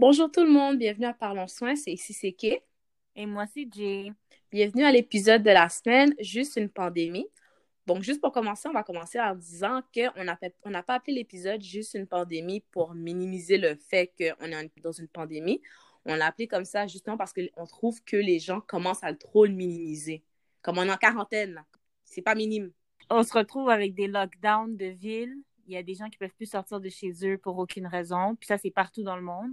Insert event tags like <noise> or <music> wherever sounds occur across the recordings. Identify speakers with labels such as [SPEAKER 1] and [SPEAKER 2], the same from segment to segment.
[SPEAKER 1] Bonjour tout le monde, bienvenue à Parlons Soins, c'est ici c'est Kay.
[SPEAKER 2] Et moi c'est Jay.
[SPEAKER 1] Bienvenue à l'épisode de la semaine, juste une pandémie. Donc juste pour commencer, on va commencer en disant qu'on n'a on pas appelé l'épisode juste une pandémie pour minimiser le fait qu'on est dans une pandémie. On l'a appelé comme ça justement parce qu'on trouve que les gens commencent à trop le minimiser. Comme on est en quarantaine, c'est pas minime.
[SPEAKER 2] On se retrouve avec des lockdowns de ville. Il y a des gens qui peuvent plus sortir de chez eux pour aucune raison. Puis ça, c'est partout dans le monde.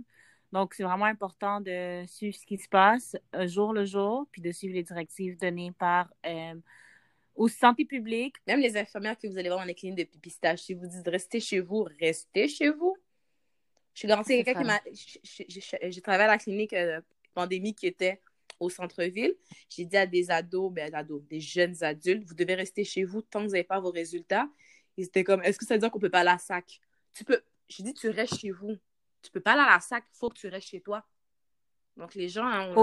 [SPEAKER 2] Donc, c'est vraiment important de suivre ce qui se passe euh, jour le jour, puis de suivre les directives données par euh, aux santé publique.
[SPEAKER 1] Même les infirmières que vous allez voir dans les cliniques de pipistage, si vous dites de rester chez vous, restez chez vous. Je suis garantie quelqu'un qui m'a. J'ai travaillé à la clinique euh, pandémie qui était au centre-ville. J'ai dit à des ados, ben, ados, des jeunes adultes, vous devez rester chez vous tant que vous n'avez pas vos résultats. Ils étaient comme, est-ce que ça veut dire qu'on peut pas aller à la SAC? Tu peux. J'ai dit, tu restes chez vous tu peux pas aller à la SAC, il faut que tu restes chez toi. Donc, les gens.
[SPEAKER 2] Hein,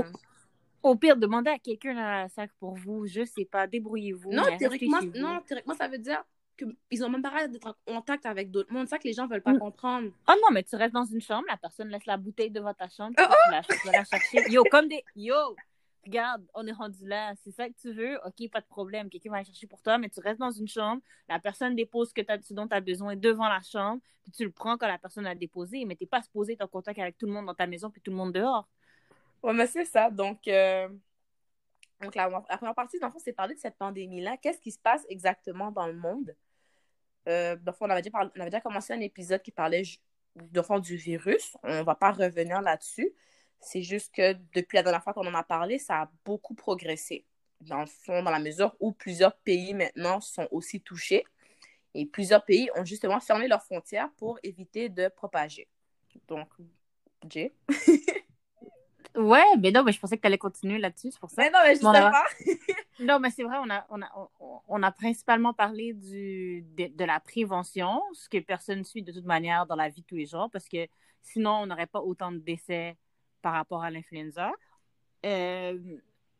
[SPEAKER 2] au, pire, demandez à quelqu'un dans la SAC pour vous. Je sais pas, débrouillez-vous.
[SPEAKER 1] Non, théoriquement, non, théoriquement, ça veut dire qu'ils ont même pas d'être en contact avec d'autres mondes. C'est ça que les gens veulent pas mm. comprendre.
[SPEAKER 2] Oh non, mais tu restes dans une chambre, la personne laisse la bouteille devant ta chambre, oh, tu, vas la chercher. Yo, comme des. Yo! Regarde, on est rendu là, c'est ça que tu veux, ok, pas de problème, quelqu'un va aller chercher pour toi, mais tu restes dans une chambre, la personne dépose ce, que as, ce dont tu as besoin devant la chambre, puis tu le prends quand la personne a déposé, mais tu n'es pas supposé être en contact avec tout le monde dans ta maison, puis tout le monde dehors.
[SPEAKER 1] Ouais, mais c'est ça, donc, euh, donc la, première partie, dans le fond, c'est parler de cette pandémie-là, qu'est-ce qui se passe exactement dans le monde? Euh, on, avait déjà on avait déjà commencé un épisode qui parlait de fond du virus, on va pas revenir là-dessus, c'est juste que depuis la dernière fois qu'on en a parlé, ça a beaucoup progressé. Dans le fond, dans la mesure où plusieurs pays maintenant sont aussi touchés et plusieurs pays ont justement fermé leurs frontières pour éviter de propager. Donc, Jay? <laughs>
[SPEAKER 2] ouais, mais non, mais je pensais que tu allais continuer là-dessus, c'est pour ça.
[SPEAKER 1] Mais non, mais pas. <laughs>
[SPEAKER 2] non, mais c'est vrai, on a, on, a, on a principalement parlé du, de, de, la prévention, ce que personne suit de toute manière dans la vie de tous les jours, parce que sinon, on n'aurait pas autant de décès par rapport à l'influenza. Euh,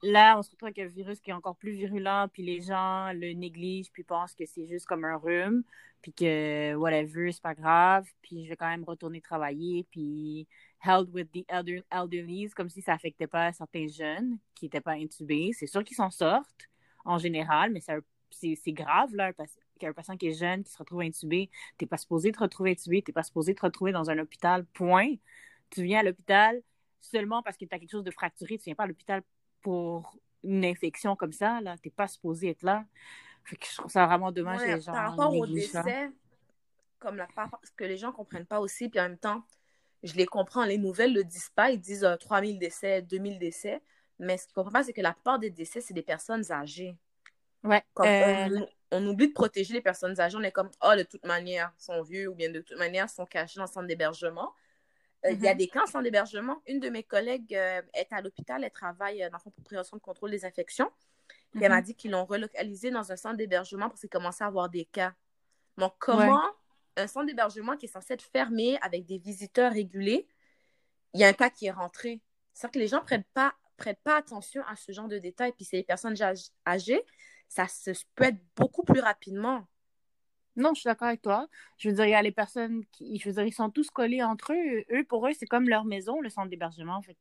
[SPEAKER 2] là, on se retrouve avec un virus qui est encore plus virulent, puis les gens le négligent, puis pensent que c'est juste comme un rhume, puis que whatever, c'est pas grave, puis je vais quand même retourner travailler, puis held with the elder, elderly, comme si ça affectait pas certains jeunes qui n'étaient pas intubés. C'est sûr qu'ils s'en sortent en général, mais c'est grave, là, qu'un patient qui est jeune, qui se retrouve intubé, t'es pas supposé te retrouver intubé, t'es pas supposé te retrouver dans un hôpital, point. Tu viens à l'hôpital, seulement parce que tu as quelque chose de fracturé, tu viens pas à l'hôpital pour une infection comme ça, là, t'es pas supposé être là. Fait que je trouve ça vraiment dommage les gens.
[SPEAKER 1] Par rapport au décès, comme la part, ce que les gens comprennent pas aussi, puis en même temps, je les comprends, les nouvelles le disent pas, ils disent 3000 euh, décès, 2000 décès, mais ce qu'ils comprennent pas, c'est que la plupart des décès, c'est des personnes âgées.
[SPEAKER 2] Ouais.
[SPEAKER 1] Euh, on, oublie de protéger les personnes âgées, on est comme, oh, de toute manière, ils sont vieux, ou bien de toute manière, ils sont cachés dans le centre d'hébergement. Euh, il y a mhm. des camps sans hébergement. Une de mes collègues euh, est à l'hôpital, elle travaille euh, dans le pour prévention de contrôle des infections. elle m'a mhm. dit qu'ils l'ont relocalisé dans un centre d'hébergement parce qu'il commençait à avoir des cas. Donc, comment un centre d'hébergement qui est censé être fermé avec des visiteurs régulés, il y a un cas qui est rentré? C'est-à-dire que les gens ne prêtent pas, prêtent pas attention à ce genre de détails. Puis, c'est les personnes âgées, ça se peut être beaucoup plus rapidement.
[SPEAKER 2] Non, je suis d'accord avec toi. Je veux dire, il y a les personnes qui, je veux dire, ils sont tous collés entre eux. Eux, pour eux, c'est comme leur maison, le centre d'hébergement. En fait.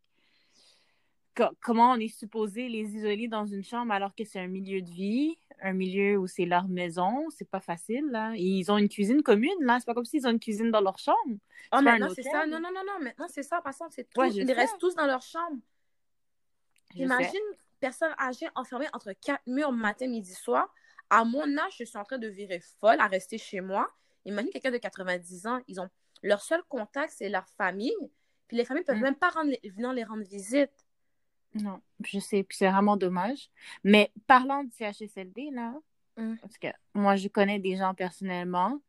[SPEAKER 2] comment on est supposé les isoler dans une chambre alors que c'est un milieu de vie, un milieu où c'est leur maison, c'est pas facile, là. ils ont une cuisine commune, là. C'est pas comme s'ils ont une cuisine dans leur chambre.
[SPEAKER 1] Oh, maintenant, c'est ça. Non, non, non, non. Maintenant, c'est ça. Par exemple, c'est tout. ils restent tous dans leur chambre. Imagine, personne âgée enfermée entre quatre murs matin, midi, soir à mon âge, je suis en train de virer folle à rester chez moi. Imagine quelqu'un de 90 ans, ils ont leur seul contact, c'est leur famille. Puis les familles ne peuvent mm. même pas rendre, venir les rendre visite.
[SPEAKER 2] Non, je sais, puis c'est vraiment dommage. Mais parlant du CHSLD, là, mm. parce que moi, je connais des gens personnellement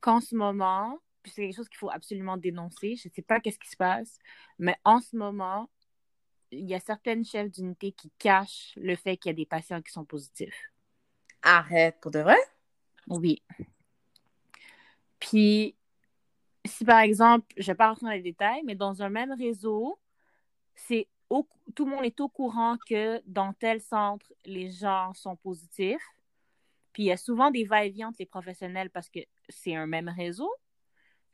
[SPEAKER 2] qu'en ce moment, puis c'est quelque chose qu'il faut absolument dénoncer, je ne sais pas qu'est-ce qui se passe, mais en ce moment, il y a certaines chefs d'unité qui cachent le fait qu'il y a des patients qui sont positifs.
[SPEAKER 1] Arrête, pour de vrai?
[SPEAKER 2] Oui. Puis, si par exemple, je ne vais pas rentrer dans les détails, mais dans un même réseau, c'est tout le monde est au courant que dans tel centre, les gens sont positifs. Puis il y a souvent des va-et-vient entre les professionnels parce que c'est un même réseau.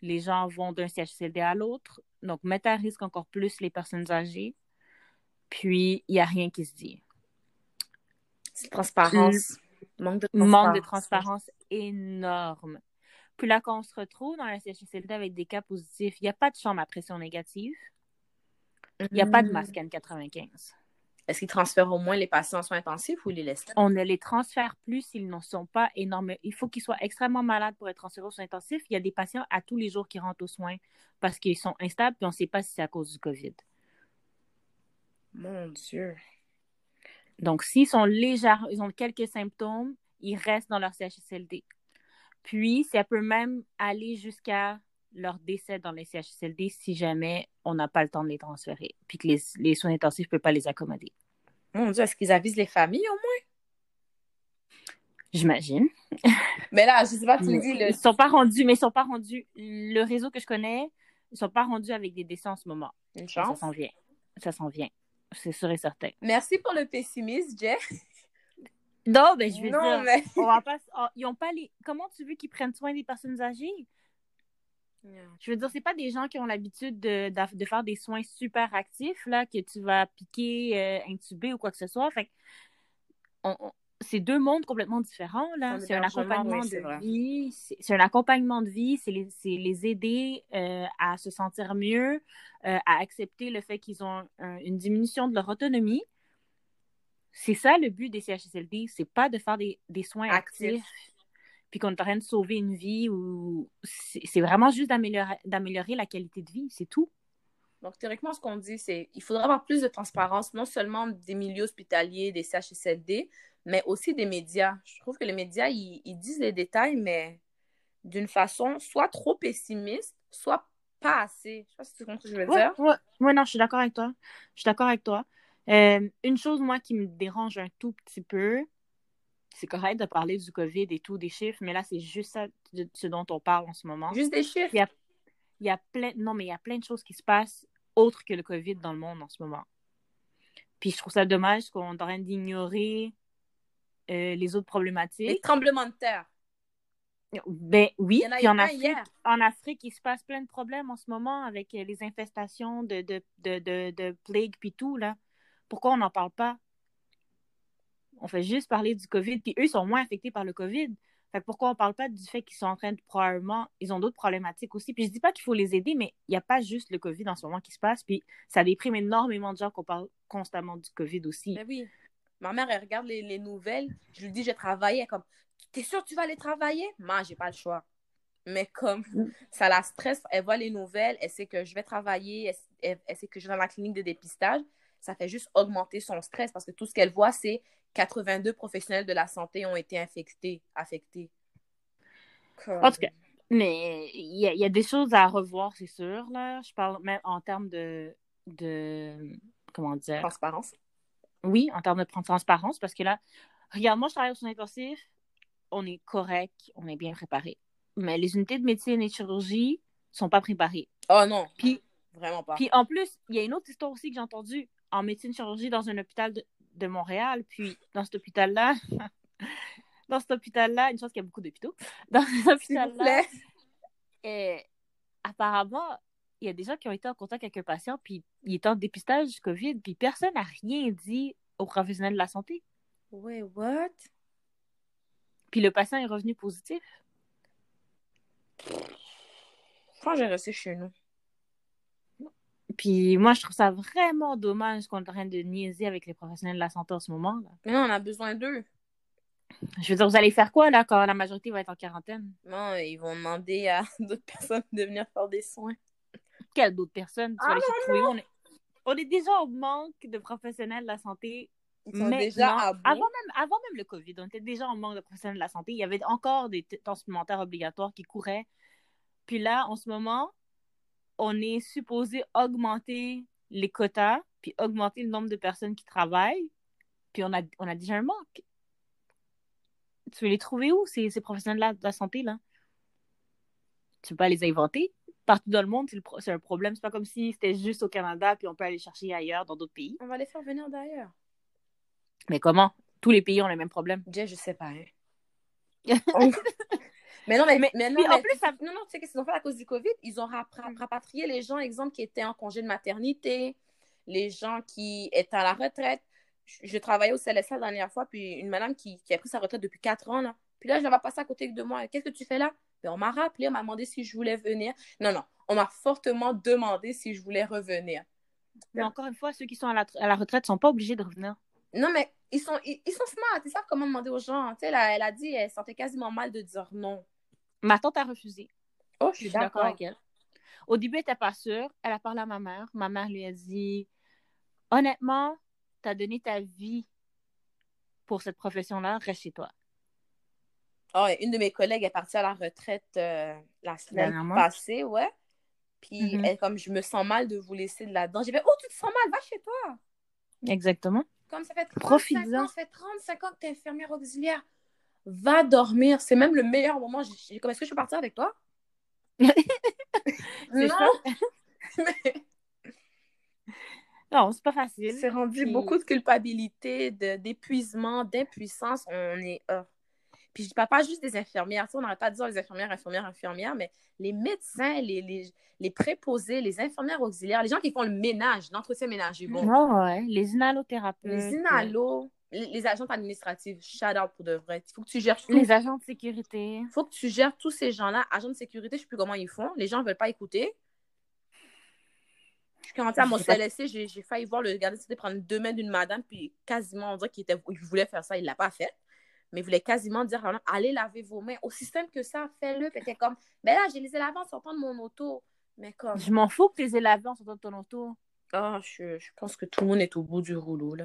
[SPEAKER 2] Les gens vont d'un CHCD à l'autre. donc mettre à risque encore plus les personnes âgées. Puis, il n'y a rien qui se dit.
[SPEAKER 1] C'est transparence. Manque de transparence.
[SPEAKER 2] Manque de transparence énorme. Puis là, quand on se retrouve dans la CHSLD avec des cas positifs, il n'y a pas de chambre à pression négative. Il n'y a pas de
[SPEAKER 1] Mm.
[SPEAKER 2] masque N95.
[SPEAKER 1] Est-ce qu'ils transfèrent au moins les patients en soins intensifs ou les laissent?
[SPEAKER 2] On ne les transfère plus s'ils n'en sont pas énormes. Il faut qu'ils soient extrêmement malades pour être transférés aux soins intensifs. Il y a des patients à tous les jours qui rentrent aux soins parce qu'ils sont instables puis on ne sait pas si c'est à cause du COVID.
[SPEAKER 1] Mon Dieu.
[SPEAKER 2] Donc, s'ils sont légers, ils ont quelques symptômes, ils restent dans leur CHSLD. Puis, ça peut même aller jusqu'à leur décès dans les CHSLD si jamais on n'a pas le temps de les transférer, puis que les, les soins intensifs ne peuvent pas les accommoder.
[SPEAKER 1] Mon Dieu, est-ce qu'ils avisent les familles au moins?
[SPEAKER 2] J'imagine. <laughs>
[SPEAKER 1] Mais là, je sais pas, tu me dis, le...
[SPEAKER 2] Ils sont pas rendus, mais ils sont pas rendus. Le réseau que je connais, ils sont pas rendus avec des décès en ce moment.
[SPEAKER 1] une
[SPEAKER 2] Ça
[SPEAKER 1] chance.
[SPEAKER 2] s'en vient. Ça s'en vient. C'est sûr et certain.
[SPEAKER 1] Merci pour le pessimisme, Jay.
[SPEAKER 2] Non, ben, je veux
[SPEAKER 1] non,
[SPEAKER 2] dire,
[SPEAKER 1] mais...
[SPEAKER 2] on va pas, ils ont pas les. Comment tu veux qu'ils prennent soin des personnes âgées? Je veux dire, c'est pas des gens qui ont l'habitude de, de, de faire des soins super actifs, là, que tu vas piquer, euh, intuber ou quoi que ce soit. Fait que on- on- c'est deux mondes complètement différents, là. C'est un accompagnement de
[SPEAKER 1] vrai.
[SPEAKER 2] vie. C'est un accompagnement de vie. C'est les, c'est les aider euh, à se sentir mieux, euh, à accepter le fait qu'ils ont un- une diminution de leur autonomie. C'est ça le but des CHSLD. C'est pas de faire des, des soins
[SPEAKER 1] Actifs.
[SPEAKER 2] actifs puis qu'on est en train de sauver une vie ou c'est c'est vraiment juste d'améliorer d'améliorer la qualité de vie, c'est tout.
[SPEAKER 1] Donc, théoriquement, ce qu'on dit, c'est qu'il faudrait avoir plus de transparence, non seulement des milieux hospitaliers, des CHSLD, mais aussi des médias. Je trouve que les médias, ils, ils disent les détails, mais d'une façon soit trop pessimiste, soit pas assez. Je sais pas si tu comprends ce que je veux
[SPEAKER 2] Ouais,
[SPEAKER 1] dire.
[SPEAKER 2] ouais, non, je suis d'accord avec toi. Je suis d'accord avec toi. Euh, une chose, moi, qui me dérange un tout petit peu, c'est correct de parler du COVID et tout, des chiffres, mais là, c'est juste ça de ce dont on parle en ce moment.
[SPEAKER 1] Juste des chiffres.
[SPEAKER 2] Il y a, il y a plein, non, mais il y a plein de choses qui se passent autres que le COVID dans le monde en ce moment. Puis je trouve ça dommage qu'on est en train d'ignorer euh, les autres
[SPEAKER 1] Les
[SPEAKER 2] problématiques.
[SPEAKER 1] tremblements de terre.
[SPEAKER 2] Ben oui,
[SPEAKER 1] Il y en a
[SPEAKER 2] puis en Afrique, en Afrique, il se passe plein de problèmes en ce moment avec euh, les infestations de, de, de, de, de plagues puis tout, là. Pourquoi on n'en parle pas? On fait juste parler du COVID, puis eux sont moins affectés par le COVID. Fait que pourquoi on parle pas du fait qu'ils sont en train de probablement, ils ont d'autres problématiques aussi. Puis je dis pas qu'il faut les aider, mais il n'y a pas juste le COVID en ce moment qui se passe, puis ça déprime énormément de gens qu'on parle constamment du COVID aussi.
[SPEAKER 1] Ben oui. Ma mère, elle regarde les, les nouvelles. Je lui dis, je travaille. Elle est comme, t'es sûr que tu vas aller travailler? Moi, j'ai pas le choix. Mais comme ça la stresse, elle voit les nouvelles, elle sait que je vais travailler, elle, elle- elle sait que je vais dans la clinique de dépistage. Ça fait juste augmenter son stress parce que tout ce qu'elle voit, c'est 82 professionnels de la santé ont été infectés, affectés. Comme-
[SPEAKER 2] En tout cas, Mais il y, a- il y a des choses à revoir, c'est sûr. Là. Je parle même en termes de, de. Comment dire?
[SPEAKER 1] Transparence.
[SPEAKER 2] Oui, en termes de transparence, parce que là, regarde, moi, je travaille au soin intensif, on est correct, on est bien préparé. Mais les unités de médecine et de chirurgie sont pas préparées.
[SPEAKER 1] Oh non,
[SPEAKER 2] Puis,
[SPEAKER 1] vraiment pas.
[SPEAKER 2] puis en plus, il y a une autre histoire aussi que j'ai entendue en médecine chirurgie dans un hôpital de, de Montréal. Puis, dans cet hôpital-là, <laughs> dans cet hôpital-là, une chose qu'il y a beaucoup d'hôpitaux, <laughs> dans cet hôpital-là, et apparemment, il y a des gens qui ont été en contact avec un patient, puis il était en dépistage du COVID, puis personne n'a rien dit aux professionnels de la santé.
[SPEAKER 1] Wait, what?
[SPEAKER 2] Puis le patient est revenu positif.
[SPEAKER 1] Quand j'ai resté chez nous.
[SPEAKER 2] Puis moi, je trouve ça vraiment dommage qu'on est en train de niaiser avec les professionnels de la santé en ce moment. Là.
[SPEAKER 1] Mais non, on a besoin d'eux.
[SPEAKER 2] Je veux dire, vous allez faire quoi là quand la majorité va être en quarantaine?
[SPEAKER 1] Non, ils vont demander à <laughs> d'autres personnes de venir faire des soins.
[SPEAKER 2] Quelle d'autres personnes? Tu
[SPEAKER 1] Ah
[SPEAKER 2] vas où? On est... on est déjà en manque de professionnels de la santé
[SPEAKER 1] Ils sont déjà à bout.
[SPEAKER 2] avant même, avant même le COVID, on était déjà en manque de professionnels de la santé. Il y avait encore des temps supplémentaires obligatoires qui couraient. Puis là, en ce moment, on est supposé augmenter les quotas, puis augmenter le nombre de personnes qui travaillent. Puis on a, on a déjà un manque. Tu veux les trouver où, ces, ces professionnels de la santé, là? Tu peux pas les inventer. Partout dans le monde, c'est le pro- un problème. C'est pas comme si c'était juste au Canada, puis on peut aller chercher ailleurs, dans d'autres pays.
[SPEAKER 1] On va les faire venir d'ailleurs.
[SPEAKER 2] Mais comment? Tous les pays ont les mêmes problèmes.
[SPEAKER 1] Jay, je sais pas. hein. <laughs> Mais non, mais, mais,
[SPEAKER 2] Mais-
[SPEAKER 1] non,
[SPEAKER 2] puis en
[SPEAKER 1] mais-
[SPEAKER 2] plus, ça-
[SPEAKER 1] non, non, tu sais qu'est-ce qu'ils ont fait à cause du COVID? Ils ont
[SPEAKER 2] Mm.
[SPEAKER 1] rapatrié les gens, exemple, qui étaient en congé de maternité, les gens qui étaient à la retraite. Je, je travaillais au CLSA la dernière fois, puis une madame qui, qui a pris sa retraite depuis quatre ans, là. Puis là, je la vois passer à côté de moi. Qu'est-ce que tu fais là? Ben, on m'a rappelé, on m'a demandé si je voulais venir. Non, non, on m'a fortement demandé si je voulais revenir.
[SPEAKER 2] Mais encore une fois, ceux qui sont à la, à la retraite sont pas obligés de revenir.
[SPEAKER 1] Non, mais ils sont, ils, ils sont smart, ils savent comment demander aux gens. Tu sais, elle, a- elle a dit, elle sentait quasiment mal de dire non.
[SPEAKER 2] Ma tante a refusé.
[SPEAKER 1] Oh,
[SPEAKER 2] Je suis d'accord avec elle. Au début, elle n'était pas sûre. Elle a parlé à ma mère. Ma mère lui a dit Honnêtement, tu as donné ta vie pour cette profession-là, reste chez toi.
[SPEAKER 1] Ouais, une de mes collègues est partie à la retraite euh, la semaine passée, ouais. Puis
[SPEAKER 2] Mhm.
[SPEAKER 1] elle, comme je me sens mal de vous laisser de là-dedans. J'ai fait, oh, tu te sens mal, va chez toi.
[SPEAKER 2] Exactement.
[SPEAKER 1] Comme ça fait 35
[SPEAKER 2] Profites-en.
[SPEAKER 1] ans, ça fait 35 ans que tu es infirmière auxiliaire. Va dormir, c'est même le meilleur moment. J'ai- j'ai- Comme est-ce que je peux partir avec toi? <laughs> Non, <laughs> mais
[SPEAKER 2] Non, c'est pas facile.
[SPEAKER 1] c'est rendu
[SPEAKER 2] Puis-
[SPEAKER 1] beaucoup de culpabilité, de- d'épuisement, d'impuissance. On est. Puis je parle pas juste des infirmières. Tu sais, on n'arrête pas de dire les infirmières, infirmières, infirmières, mais les médecins, les, les, les préposés, les infirmières auxiliaires, les gens qui font le ménage, l'entretien ménager. Bon,
[SPEAKER 2] Ouais, ouais. Les inhalothérapeutes.
[SPEAKER 1] les inalos, les, les agents administratifs, shout out pour de vrai. Il faut que tu gères tout.
[SPEAKER 2] Les agents de sécurité.
[SPEAKER 1] faut que tu gères tous ces gens-là. Agents de sécurité, je sais plus comment ils font. Les gens ne veulent pas écouter. Je suis commencé à mon. CLSC, j'ai failli voir le gardien de prendre deux mains d'une madame, puis quasiment, on dirait qu'il il voulait faire ça, il ne l'a pas fait. Mais il voulait quasiment dire, allez laver vos mains. Aussi simple que ça, fais-le. Puis t'es comme, ben là, j'ai les lavés en sortant de mon auto. Mais comme,
[SPEAKER 2] Je m'en fous que tes élèves en sortant de ton auto.
[SPEAKER 1] ah, je, je pense que tout le monde est au bout du rouleau, là.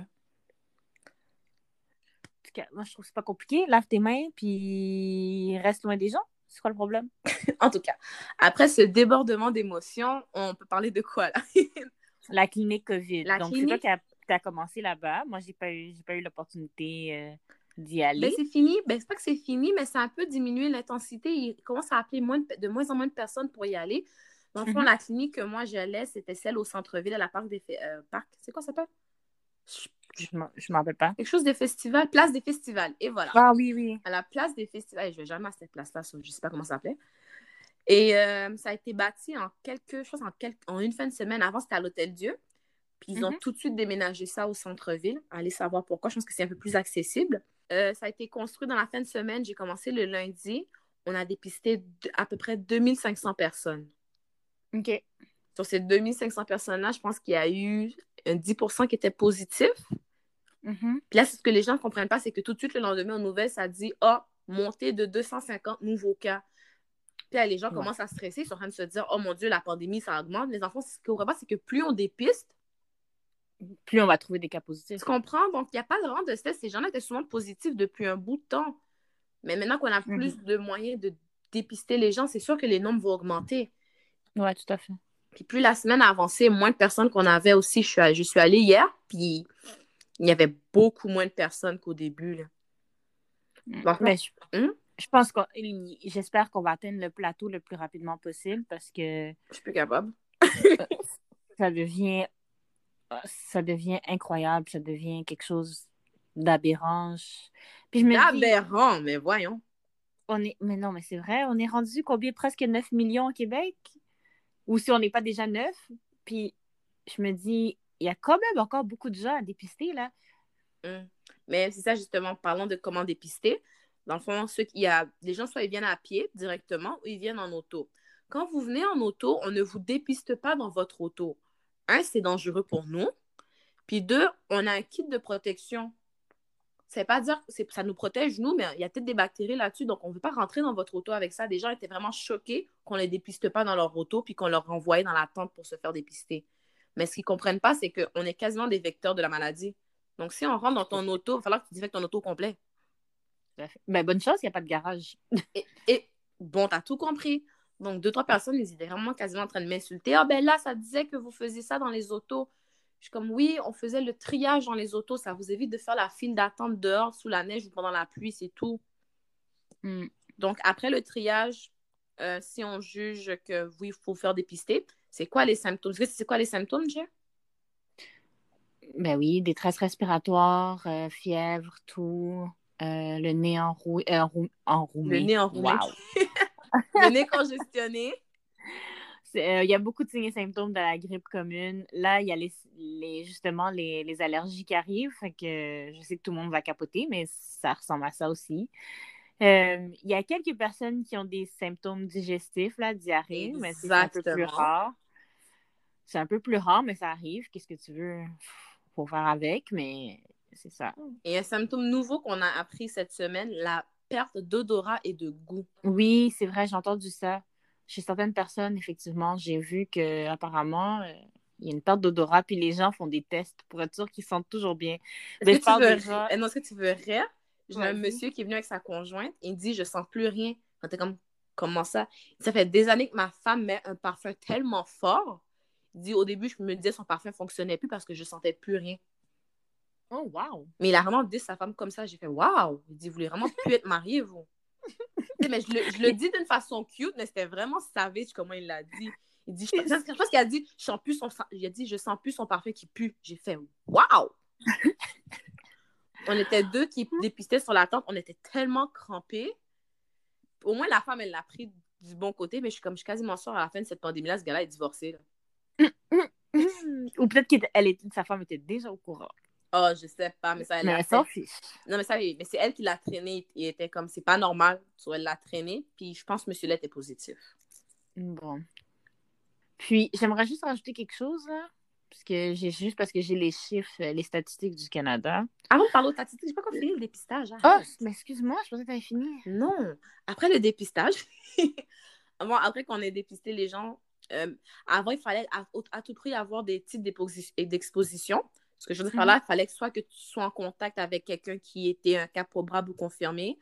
[SPEAKER 2] En tout cas, moi, je trouve que c'est pas compliqué. Lave tes mains, puis reste loin des gens. C'est quoi le problème? <laughs>
[SPEAKER 1] En tout cas, après ce débordement d'émotions, on peut parler de quoi, là? <laughs>
[SPEAKER 2] La clinique COVID.
[SPEAKER 1] La
[SPEAKER 2] Donc,
[SPEAKER 1] clinique-
[SPEAKER 2] c'est toi qui as, commencé là-bas. Moi, j'ai pas eu, j'ai pas eu l'opportunité euh, d'y aller.
[SPEAKER 1] Ben, c'est fini. Ben, c'est pas que c'est fini, mais ça a un peu diminué l'intensité. Il commence à appeler moins de, de moins en moins de personnes pour y aller. Dans le fond,
[SPEAKER 2] Mhm.
[SPEAKER 1] la clinique que moi j'allais, c'était celle au centre-ville, à la parc des euh, parc. C'est quoi ça s'appelle?
[SPEAKER 2] Je je m'en rappelle pas.
[SPEAKER 1] Quelque chose des festivals, place des festivals. Et voilà.
[SPEAKER 2] Ah oui, oui.
[SPEAKER 1] À la place des festivals. Je vais jamais à cette place-là, je sais pas comment ça s'appelait. Et euh, ça a été bâti en quelques, je pense en, quelques, en une fin de semaine. Avant, c'était à l'Hôtel Dieu. Puis ils ont
[SPEAKER 2] Mhm.
[SPEAKER 1] tout de suite déménagé ça au centre-ville. Allez savoir pourquoi. Je pense que c'est un peu plus accessible. Euh, ça a été construit dans la fin de semaine. J'ai commencé le lundi. On a dépisté à peu près 2500 personnes.
[SPEAKER 2] OK.
[SPEAKER 1] Sur ces 2500 personnes-là, je pense qu'il y a eu un 10% qui était positif.
[SPEAKER 2] Mhm.
[SPEAKER 1] Puis là, ce que les gens ne comprennent pas, c'est que tout de suite, le lendemain, aux nouvelles, ça dit Ah, montée de 250 nouveaux cas. Puis là, les gens
[SPEAKER 2] Ouais.
[SPEAKER 1] commencent à stresser, ils sont en train de se dire Oh mon Dieu, la pandémie, ça augmente. Les enfants, ce qu'ils ne comprennent pas, c'est que plus on dépiste,
[SPEAKER 2] Plus on va trouver des cas positifs.
[SPEAKER 1] tu comprends? Donc, il n'y a pas vraiment de stress. Ces gens-là étaient souvent positifs depuis un bout de temps. Mais maintenant qu'on a
[SPEAKER 2] Mhm.
[SPEAKER 1] plus de moyens de dépister les gens, c'est sûr que les nombres vont augmenter.
[SPEAKER 2] Ouais, tout à fait.
[SPEAKER 1] Puis plus la semaine a avancé, moins de personnes qu'on avait aussi. Je suis, allée- je suis allée hier, puis il y avait beaucoup moins de personnes qu'au début. Là. Dans le fond-
[SPEAKER 2] Mais je,
[SPEAKER 1] Hum?
[SPEAKER 2] je pense que j'espère qu'on va atteindre le plateau le plus rapidement possible parce que
[SPEAKER 1] Je suis plus capable. <laughs>
[SPEAKER 2] ça devient ça devient incroyable, ça devient quelque chose d'aberrant. Puis je me dis,
[SPEAKER 1] Aberrant, mais voyons.
[SPEAKER 2] on est mais non, mais c'est vrai, on est rendu combien? Presque 9 millions au Québec? Ou si on n'est pas déjà 9, puis je me dis il y a quand même encore beaucoup de gens à dépister là.
[SPEAKER 1] Hum. Mais c'est ça, justement, parlons de comment dépister. Dans le fond, ceux qui- y a des gens, soit ils viennent à pied directement ou ils viennent en auto. Quand vous venez en auto, on ne vous dépiste pas dans votre auto. Un, c'est dangereux pour nous. Puis deux, on a un kit de protection. Ça veut pas dire que c'est- ça nous protège, nous, mais il y a peut-être des bactéries là-dessus, donc on ne veut pas rentrer dans votre auto avec ça. Des gens étaient vraiment choqués qu'on ne les dépiste pas dans leur auto puis qu'on leur renvoyait dans la tente pour se faire dépister. Mais ce qu'ils ne comprennent pas, c'est qu'on est quasiment des vecteurs de la maladie. Donc, si on rentre dans ton auto, il va falloir que tu désinfectes ton auto complet.
[SPEAKER 2] Ben bonne chance, il n'y a pas de garage.
[SPEAKER 1] Et, et bon, t'as tout compris. Donc, deux, trois personnes, ils étaient vraiment quasiment en train de m'insulter. Ah, ben là, ça disait que vous faisiez ça dans les autos. Je suis comme, oui, on faisait le triage dans les autos. Ça vous évite de faire la file d'attente dehors, sous la neige ou pendant la pluie, c'est tout.
[SPEAKER 2] Hmm.
[SPEAKER 1] Donc, après le triage, euh, si on juge que oui, il faut faire dépister, c'est quoi les symptômes? C'est quoi les symptômes, Jeff?
[SPEAKER 2] Ben oui, détresse respiratoire, euh, fièvre, tout. Euh, le nez enrou... euh, enrou- enroumé.
[SPEAKER 1] Le nez enroumé.
[SPEAKER 2] Wow. <laughs> <laughs>
[SPEAKER 1] Le nez congestionné.
[SPEAKER 2] Euh, Il y a beaucoup de signes et symptômes de la grippe commune. Là, il y a les, les- justement les, les allergies qui arrivent. Fait que je sais que tout le monde va capoter, mais ça ressemble à ça aussi. Euh, il y a quelques personnes qui ont des symptômes digestifs, la diarrhée, mais c'est un peu plus
[SPEAKER 1] Exactement.
[SPEAKER 2] rare. C'est un peu plus rare, mais ça arrive. Qu'est-ce que tu veux? Faut faire avec, mais c'est ça.
[SPEAKER 1] Et un symptôme nouveau qu'on a appris cette semaine, la perte d'odorat et de goût.
[SPEAKER 2] Oui, c'est vrai, j'ai entendu ça. Chez certaines personnes, effectivement, j'ai vu que apparemment euh, il y a une perte d'odorat, puis les gens font des tests pour être sûr qu'ils sentent toujours bien.
[SPEAKER 1] Est-ce que veux
[SPEAKER 2] déjà-
[SPEAKER 1] que tu veux rire? J'ai un monsieur qui est venu avec sa conjointe et il dit Je sens plus rien. Quand t'es comme Comment ça? Ça fait des années que ma femme met un parfum tellement fort. Il dit Au début, je me disais son parfum fonctionnait plus parce que je sentais plus rien.
[SPEAKER 2] Oh, wow!
[SPEAKER 1] Mais il a vraiment dit sa femme comme ça. J'ai fait Waouh! Il dit Vous voulez vraiment plus être mariés, vous? Mais je le, je le dis d'une façon cute, mais c'était vraiment savage comment il l'a dit. Il dit, je, je pense qu'il a dit, je sens plus son, il a dit, je sens plus son parfum qui pue. J'ai fait, waouh! on était deux qui dépistaient sur la tente. On était tellement crampés. Au moins, la femme, elle l'a pris du bon côté, mais je suis comme, je suis quasiment sûre à la fin de cette pandémie-là, ce gars-là est divorcé. là.
[SPEAKER 2] Ou peut-être que elle était, sa femme était déjà au courant.
[SPEAKER 1] Oh, je sais pas, mais ça, elle
[SPEAKER 2] Mais elle s'en fiche.
[SPEAKER 1] Non, mais ça, mais c'est elle qui l'a traîné. Il était comme, c'est pas normal. So, elle l'a traîné. Puis je pense que monsieur était positif.
[SPEAKER 2] Bon. Puis, j'aimerais juste rajouter quelque chose, là. Parce que j'ai juste parce que j'ai les chiffres, euh, les statistiques du Canada.
[SPEAKER 1] Avant de parler aux statistiques, j'ai pas encore fini le dépistage.
[SPEAKER 2] Oh, mais excuse-moi, je pensais que t'avais fini.
[SPEAKER 1] Non. Après le dépistage, <laughs> avant, après qu'on ait dépisté les gens, euh, avant, il fallait à, à tout prix avoir des types d'exposi- d'exposition. Ce que je veux dire par là, il fallait que soit que tu sois en contact avec quelqu'un qui était un cas probable ou confirmé,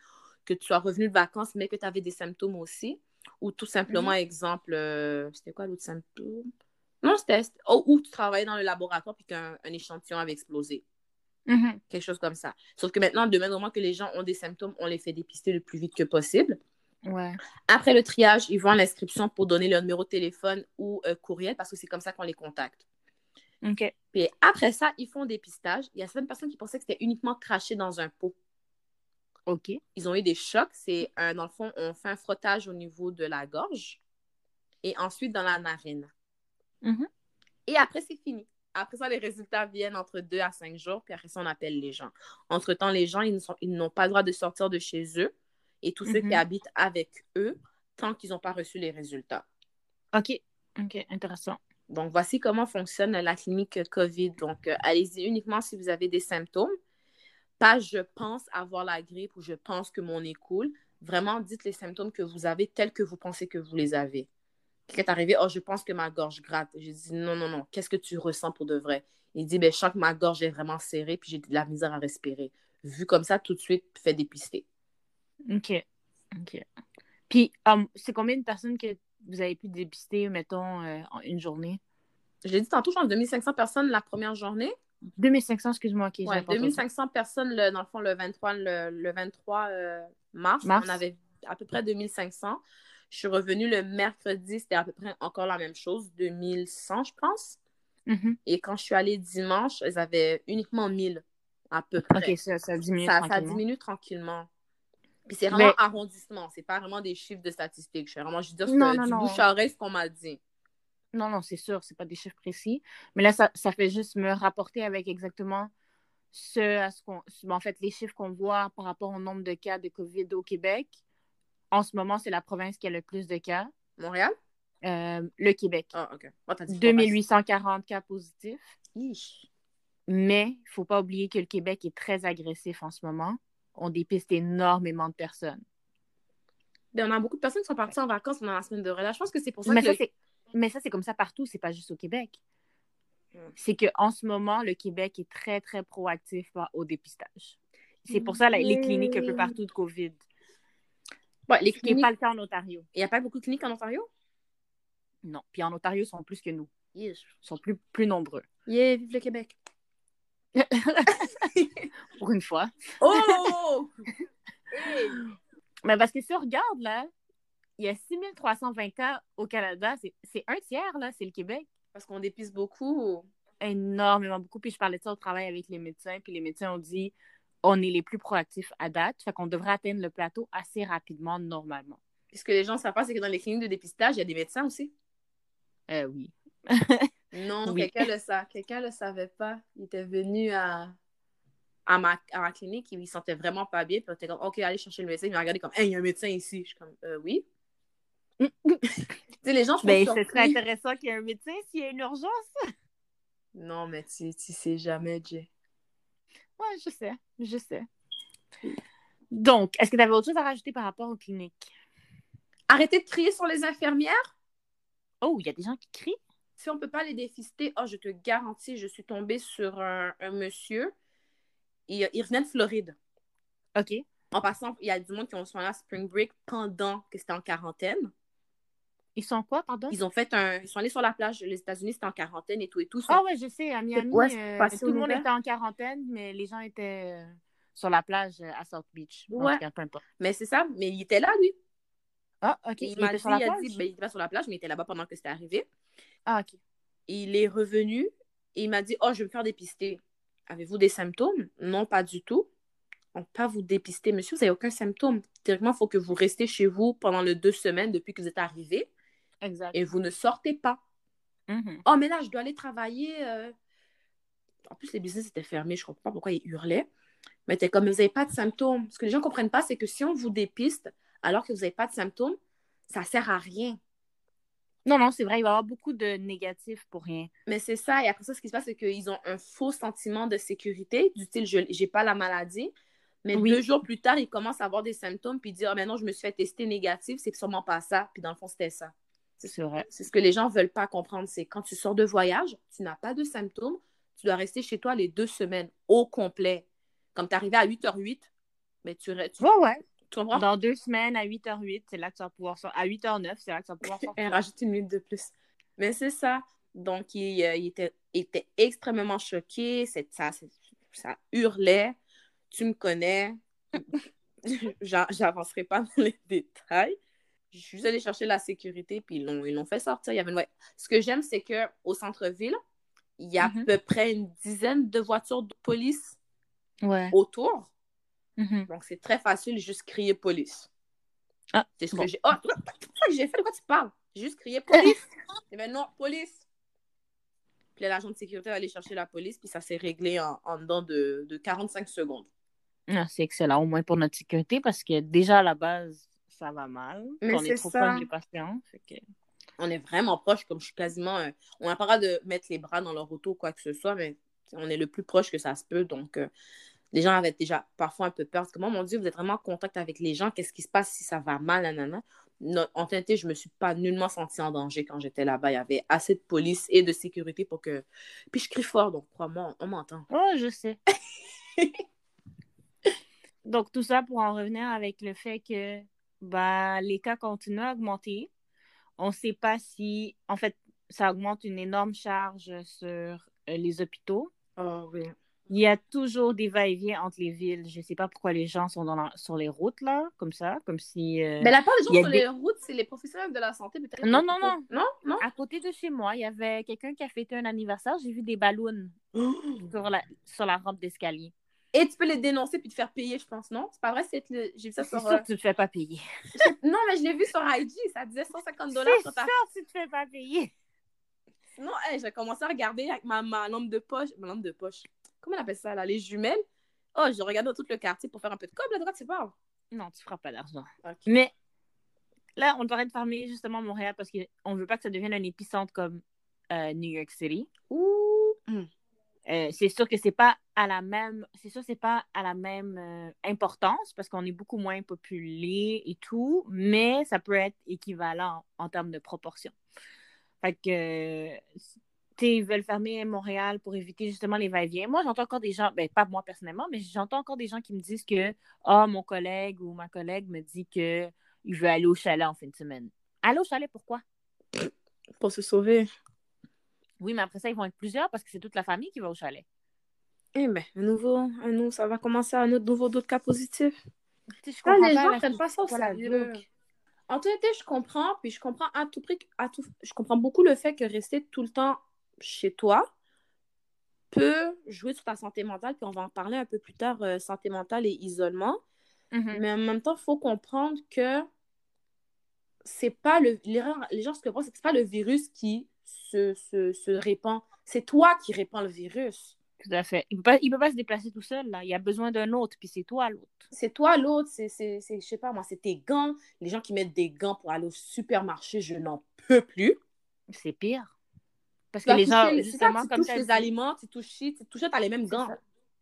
[SPEAKER 1] que tu sois revenu de vacances, mais que tu avais des symptômes aussi. Ou tout simplement, exemple, euh, c'était quoi l'autre symptôme? Non, c'était. oh, ou tu travaillais dans le laboratoire puis qu'un un échantillon avait explosé
[SPEAKER 2] Mhm.
[SPEAKER 1] quelque chose comme ça. Sauf que maintenant, de même moment que les gens ont des symptômes, on les fait dépister le plus vite que possible.
[SPEAKER 2] Ouais.
[SPEAKER 1] Après le triage, ils vont à l'inscription pour donner leur numéro de téléphone ou euh, courriel parce que c'est comme ça qu'on les contacte.
[SPEAKER 2] OK.
[SPEAKER 1] Puis après ça, ils font des dépistage. Il y a certaines personnes qui pensaient que c'était uniquement craché dans un pot.
[SPEAKER 2] OK.
[SPEAKER 1] Ils ont eu des chocs. C'est, un dans le fond, on fait un frottage au niveau de la gorge et ensuite dans la narine.
[SPEAKER 2] Mhm.
[SPEAKER 1] Et après, c'est fini. Après ça, les résultats viennent entre deux à cinq jours, puis après ça, on appelle les gens. Entre-temps, les gens, ils sont- ils n'ont pas le droit de sortir de chez eux et tous ceux qui habitent avec eux tant qu'ils n'ont pas reçu les résultats.
[SPEAKER 2] OK. OK, intéressant.
[SPEAKER 1] Donc, voici comment fonctionne la clinique COVID. Donc, euh, allez-y uniquement si vous avez des symptômes. Pas je pense avoir la grippe ou je pense que mon nez coule. Vraiment, dites les symptômes que vous avez tels que vous pensez que vous les avez. Quelqu'un est arrivé, oh, je pense que ma gorge gratte. J'ai dit, non, non, non, qu'est-ce que tu ressens pour de vrai? Il dit, ben, je sens que ma gorge est vraiment serrée puis j'ai de la misère à respirer. Vu comme ça, tout de suite, fais dépister.
[SPEAKER 2] OK. OK. Puis, um, c'est combien de personnes que vous avez pu dépister, mettons, euh, en une journée?
[SPEAKER 1] Je l'ai dit tantôt, je pense 2500 personnes la première journée.
[SPEAKER 2] 2500, excuse-moi. OK,
[SPEAKER 1] Ouais,
[SPEAKER 2] j'avais pas entendu.
[SPEAKER 1] 2500 personnes, le- dans le fond, le 23, le, le 23 euh, mars,
[SPEAKER 2] Mars.
[SPEAKER 1] On avait à peu près 2500. Je suis revenue le mercredi, c'était à peu près encore la même chose, 2100, je pense.
[SPEAKER 2] Mhm.
[SPEAKER 1] Et quand je suis allée dimanche, ils avaient uniquement 1000, à peu près.
[SPEAKER 2] OK, ça, ça diminue
[SPEAKER 1] ça, diminue tranquillement. Puis c'est vraiment
[SPEAKER 2] Mais-
[SPEAKER 1] arrondissement, c'est pas vraiment des chiffres de statistiques. Je fais vraiment juste dire
[SPEAKER 2] Non,
[SPEAKER 1] ce-
[SPEAKER 2] non,
[SPEAKER 1] du
[SPEAKER 2] non.
[SPEAKER 1] bouche à oreille ce qu'on m'a dit.
[SPEAKER 2] Non, non, c'est sûr, c'est pas des chiffres précis. Mais là, ça, ça fait juste me rapporter avec exactement ce à ce qu'on. En fait, les chiffres qu'on voit par rapport au nombre de cas de COVID au Québec. En ce moment, c'est la province qui a le plus de cas.
[SPEAKER 1] Montréal?
[SPEAKER 2] Euh, le Québec.
[SPEAKER 1] Ah, OK. Oh, t'as dit
[SPEAKER 2] 2840 cas positifs. Mais il ne faut pas oublier que le Québec est très agressif en ce moment. On dépiste énormément de personnes.
[SPEAKER 1] Ben, on a beaucoup de personnes qui sont parties en vacances pendant la semaine de relâche. Je pense que c'est pour ça
[SPEAKER 2] Mais
[SPEAKER 1] que
[SPEAKER 2] ça,
[SPEAKER 1] le-.
[SPEAKER 2] Mais ça, c'est comme ça partout, c'est pas juste au Québec.
[SPEAKER 1] Mm.
[SPEAKER 2] C'est qu'en ce moment, le Québec est très, très proactif au dépistage. C'est pour ça là, les cliniques un peu partout de COVID.
[SPEAKER 1] Ouais, les
[SPEAKER 2] Ce qui n'est
[SPEAKER 1] cliniques...
[SPEAKER 2] pas le cas en Ontario.
[SPEAKER 1] Il n'y a pas beaucoup de cliniques en Ontario?
[SPEAKER 2] Non. Puis en Ontario, ils sont plus que nous.
[SPEAKER 1] Yes.
[SPEAKER 2] Ils sont plus, plus nombreux.
[SPEAKER 1] Yeah, vive le Québec. <laughs>
[SPEAKER 2] Pour une fois.
[SPEAKER 1] Oh! Hey! <laughs>
[SPEAKER 2] Mais parce que si on regarde, là, il y a 6320 cas au Canada. C'est, un tiers, là, c'est le Québec.
[SPEAKER 1] Parce qu'on dépisse beaucoup.
[SPEAKER 2] énormément beaucoup. Puis je parlais de ça au travail avec les médecins. Puis les médecins ont dit on est les plus proactifs à date. Fait qu'on devrait atteindre le plateau assez rapidement, normalement.
[SPEAKER 1] Ce que les gens savent pas, c'est que dans les cliniques de dépistage, il y a des médecins aussi?
[SPEAKER 2] Euh, oui. <laughs>
[SPEAKER 1] Non,
[SPEAKER 2] Oui.
[SPEAKER 1] quelqu'un le le savait pas. Il était venu à, à, ma, à ma clinique, il se sentait vraiment pas bien. Puis on était comme, OK, allez chercher le médecin. Il m'a regardé comme, hey, il y a un médecin ici. Je suis comme, euh, oui. <laughs> tu sais, les gens, je
[SPEAKER 2] Ben,
[SPEAKER 1] pense
[SPEAKER 2] ce serait intéressant qu'il y ait un médecin s'il y a une urgence.
[SPEAKER 1] Non, mais tu, tu sais jamais, Jay.
[SPEAKER 2] Ouais, je sais, je sais. Donc, est-ce que tu avais autre chose à rajouter par rapport aux cliniques?
[SPEAKER 1] Arrêtez de crier sur les infirmières.
[SPEAKER 2] Oh, il y a des gens qui crient?
[SPEAKER 1] Si on peut pas les défister, oh, je te garantis, je suis tombée sur un, un monsieur. Il, il revenait de Floride.
[SPEAKER 2] OK.
[SPEAKER 1] En passant, il y a du monde qui ont soigné à Spring Break pendant que c'était en quarantaine.
[SPEAKER 2] Ils sont quoi, pardon?
[SPEAKER 1] Ils ont fait un. Ils sont allés sur la plage. Les États-Unis, c'était en quarantaine et tout et tout.
[SPEAKER 2] Ah ouais, je sais, à Miami,
[SPEAKER 1] Ouais,
[SPEAKER 2] euh, tout le monde était en quarantaine, mais les gens étaient euh, sur la plage euh, à South Beach.
[SPEAKER 1] Ouais.
[SPEAKER 2] peu importe.
[SPEAKER 1] Mais c'est ça. Mais il était là, lui.
[SPEAKER 2] Ah, OK.
[SPEAKER 1] Il,
[SPEAKER 2] Il,
[SPEAKER 1] m'a dit, il a
[SPEAKER 2] plage?
[SPEAKER 1] dit, ben, il était pas sur la plage, mais il était là-bas pendant que c'était arrivé.
[SPEAKER 2] Ah, OK.
[SPEAKER 1] Il est revenu et il m'a dit Oh, je vais me faire dépister. Avez-vous des symptômes? Non, pas du tout. On ne peut pas vous dépister, monsieur. Vous n'avez aucun symptôme. Théoriquement, il faut que vous restez chez vous pendant les deux semaines depuis que vous êtes arrivé
[SPEAKER 2] Exact.
[SPEAKER 1] et vous ne sortez pas.
[SPEAKER 2] Mhm.
[SPEAKER 1] Oh, mais là, je dois aller travailler. euh. En plus, les business étaient fermés. Je ne comprends pas pourquoi ils hurlaient. Mais t'es comme, vous n'avez pas de symptômes. Ce que les gens ne comprennent pas, c'est que si on vous dépiste alors que vous n'avez pas de symptômes, ça ne sert à rien.
[SPEAKER 2] Non, non, c'est vrai, il va y avoir beaucoup de négatifs pour rien.
[SPEAKER 1] Mais c'est ça. Et après ça, ce qui se passe, c'est qu'ils ont un faux sentiment de sécurité, du style, je n'ai pas la maladie. Mais
[SPEAKER 2] Oui.
[SPEAKER 1] deux jours plus tard, ils commencent à avoir des symptômes, puis ils disent, ah, mais non, je me suis fait tester négatif, c'est sûrement pas ça. Puis dans le fond, c'était ça.
[SPEAKER 2] C'est vrai.
[SPEAKER 1] C'est ce que les gens veulent pas comprendre. C'est quand tu sors de voyage, tu n'as pas de symptômes, tu dois rester chez toi les deux semaines au complet. Comme tu es arrivé à 8h08, mais tu, tu,
[SPEAKER 2] Ouais, ouais.
[SPEAKER 1] Tu comprends?
[SPEAKER 2] Dans deux semaines, à 8h08, c'est là que tu vas pouvoir sortir. À 8h09, c'est là que tu vas pouvoir <laughs>
[SPEAKER 1] Elle
[SPEAKER 2] sortir.
[SPEAKER 1] rajoute une minute de plus. Mais c'est ça. Donc, il, euh, il était, il était extrêmement choqué. Ça, hurlait. Tu me connais. <laughs> J'avancerai pas dans les détails. Je suis allée chercher la sécurité, puis ils l'ont, ils l'ont fait sortir. Il y avait une-. Ce que j'aime, c'est qu'au centre-ville, il y a
[SPEAKER 2] Mhm.
[SPEAKER 1] à peu près une dizaine de voitures de police
[SPEAKER 2] Ouais.
[SPEAKER 1] autour.
[SPEAKER 2] Mhm.
[SPEAKER 1] Donc, c'est très facile, juste crier police.
[SPEAKER 2] Ah,
[SPEAKER 1] c'est ce
[SPEAKER 2] bon.
[SPEAKER 1] que j'ai. Oh, j'ai fait, de quoi tu parles? J'ai juste crié police. <laughs> Et ben non, police. Puis l'agent de sécurité est allé chercher la police, puis ça s'est réglé en, en dedans de, de 45 secondes.
[SPEAKER 2] Ah, c'est excellent, au moins pour notre sécurité, parce que déjà à la base, ça va mal.
[SPEAKER 1] Mais
[SPEAKER 2] on
[SPEAKER 1] c'est
[SPEAKER 2] est trop proche des patients. que-
[SPEAKER 1] On est vraiment proche, comme je suis quasiment. euh, on n'a pas le droit de mettre les bras dans leur auto ou quoi que ce soit, mais on est le plus proche que ça se peut. Donc, euh, les gens avaient déjà parfois un peu peur. Parce que moi, mon Dieu, vous êtes vraiment en contact avec les gens. Qu'est-ce qui se passe si ça va mal, nanana? Non, en réalité, je me suis pas nullement sentie en danger quand j'étais là-bas. Il y avait assez de police et de sécurité pour que. Puis je crie fort, donc crois-moi, on m'entend.
[SPEAKER 2] Oh, je sais. <laughs> Donc, tout ça pour en revenir avec le fait que bah, les cas continuent à augmenter. On ne sait pas si, en fait, ça augmente une énorme charge sur euh, les hôpitaux.
[SPEAKER 1] Oh oui.
[SPEAKER 2] Il y a toujours des va-et-vient entre les villes. Je ne sais pas pourquoi les gens sont dans la- sur les routes, là, comme ça, comme si... euh,
[SPEAKER 1] Mais la part des gens sur
[SPEAKER 2] des-
[SPEAKER 1] les routes, c'est les professionnels de la santé, peut-être.
[SPEAKER 2] Non, non, non.
[SPEAKER 1] Non, non?
[SPEAKER 2] À côté de chez moi, il y avait quelqu'un qui a fêté un anniversaire. J'ai vu des ballons <gasps> sur la, sur la rampe d'escalier.
[SPEAKER 1] Et tu peux les dénoncer puis te faire payer, je pense, non? C'est pas vrai, c'est le... j'ai vu ça
[SPEAKER 2] C'est
[SPEAKER 1] sur.
[SPEAKER 2] sûr
[SPEAKER 1] euh,
[SPEAKER 2] que tu te fais pas payer. <laughs>
[SPEAKER 1] Non, mais je l'ai vu sur IG, ça disait 150 dollars
[SPEAKER 2] C'est
[SPEAKER 1] sur
[SPEAKER 2] sûr
[SPEAKER 1] ta.
[SPEAKER 2] que tu te fais pas payer.
[SPEAKER 1] Non, hey, j'ai commencé à regarder avec ma, ma lampe de poche. Ma lampe de poche. Comment on appelle ça, là? Les jumelles? Oh, j'ai regardé dans tout le quartier pour faire un peu de com, là, de quoi tu parles?
[SPEAKER 2] Non, tu ne feras pas d'argent. Mais là, on devrait fermer justement Montréal parce qu'on ne veut pas que ça devienne un épicentre comme euh, New York City.
[SPEAKER 1] Ouh. Hum.
[SPEAKER 2] Euh, c'est sûr que c'est pas à la même c'est sûr que c'est pas à la même euh, importance parce qu'on est beaucoup moins populé et tout mais ça peut être équivalent en, en termes de proportion fait que euh, ils veulent fermer Montréal pour éviter justement les va-et-vient moi j'entends encore des gens ben pas moi personnellement mais j'entends encore des gens qui me disent que ah mon collègue ou ma collègue me dit que il veut aller au chalet en fin de semaine aller au chalet pourquoi?
[SPEAKER 1] Pour se sauver.
[SPEAKER 2] oui mais après ça ils vont être plusieurs parce que c'est toute la famille qui va au chalet
[SPEAKER 1] Eh ben, un nouveau, un nouveau, ça va commencer un autre nouveau d'autres cas positifs.
[SPEAKER 2] Je
[SPEAKER 1] Ah, les gens
[SPEAKER 2] la-
[SPEAKER 1] prennent pas ça au sérieux. En tout cas, je comprends, puis je comprends à tout prix, à tout, je comprends beaucoup le fait que rester tout le temps chez toi peut jouer sur ta santé mentale, puis on va en parler un peu plus tard, euh, santé mentale et isolement.
[SPEAKER 2] Mhm.
[SPEAKER 1] Mais en même temps, il faut comprendre que c'est pas le. Les gens, ce que pensent, c'est que pas le virus qui se, se, se répand. C'est toi qui répands le virus.
[SPEAKER 2] Tout à fait. Il peut pas, il peut pas se déplacer tout seul, là. Il a besoin d'un autre, puis c'est toi l'autre.
[SPEAKER 1] C'est toi l'autre, c'est- je sais pas moi, c'est tes gants. Les gens qui mettent des gants pour aller au supermarché, je n'en peux plus.
[SPEAKER 2] C'est pire. Parce
[SPEAKER 1] Tu
[SPEAKER 2] que
[SPEAKER 1] vas
[SPEAKER 2] les gens,
[SPEAKER 1] c'est ça,
[SPEAKER 2] justement,
[SPEAKER 1] tu
[SPEAKER 2] comme
[SPEAKER 1] touches les aliments, tu touches ci, tu touches ça, t'as les mêmes gants.